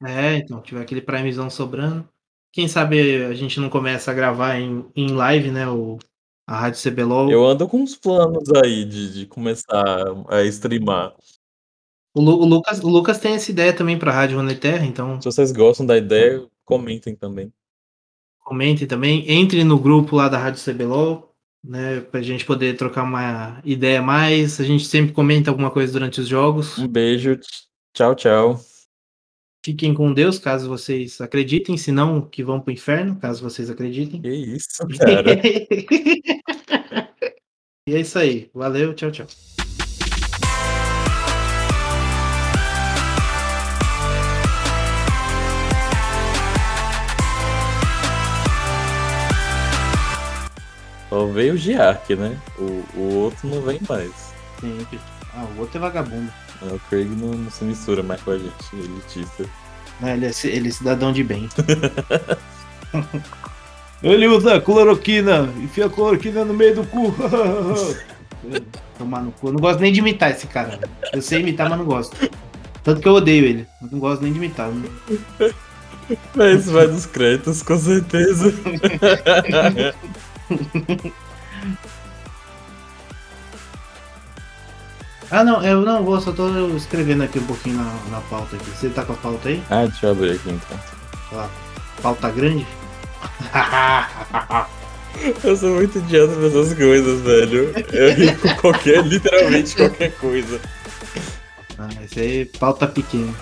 É. é, então, tiver aquele primezão sobrando. Quem sabe a gente não começa a gravar em, em live, né? O, a Rádio CBLOL. Eu ando com uns planos aí de, de começar a streamar. O, Lu, o, Lucas, o Lucas tem essa ideia também pra Rádio Runeterra, então. Se vocês gostam da ideia, comentem também. Comentem também. Entre no grupo lá da Rádio CBLOL, né? Pra gente poder trocar uma ideia mais. A gente sempre comenta alguma coisa durante os jogos. Um beijo. Tchau, tchau. Fiquem com Deus, caso vocês acreditem. Se não, que vão pro inferno, caso vocês acreditem. Que isso, cara. e é isso aí. Valeu, tchau, tchau. Só veio o Giark, né? O, o outro não vem mais. Sempre. Ah, o outro é vagabundo. o Craig não, não, se mistura mais com a gente, elitista. Não, ele, é, ele é cidadão de bem. ele usa cloroquina, enfia cloroquina no meio do cu. Tomar no cu. Eu não gosto nem de imitar esse cara. Eu sei imitar, mas não gosto. Tanto que eu odeio ele. Eu não gosto nem de imitar. Mas vai dos créditos, com certeza. ah, não, eu não vou, só tô escrevendo aqui um pouquinho na, na pauta aqui. Você tá com a pauta aí? Ah, deixa eu abrir aqui então. Ó, pauta grande? eu sou muito idiota pra essas coisas, velho. Eu ri com qualquer, literalmente qualquer coisa. Ah, esse aí, pauta pequena.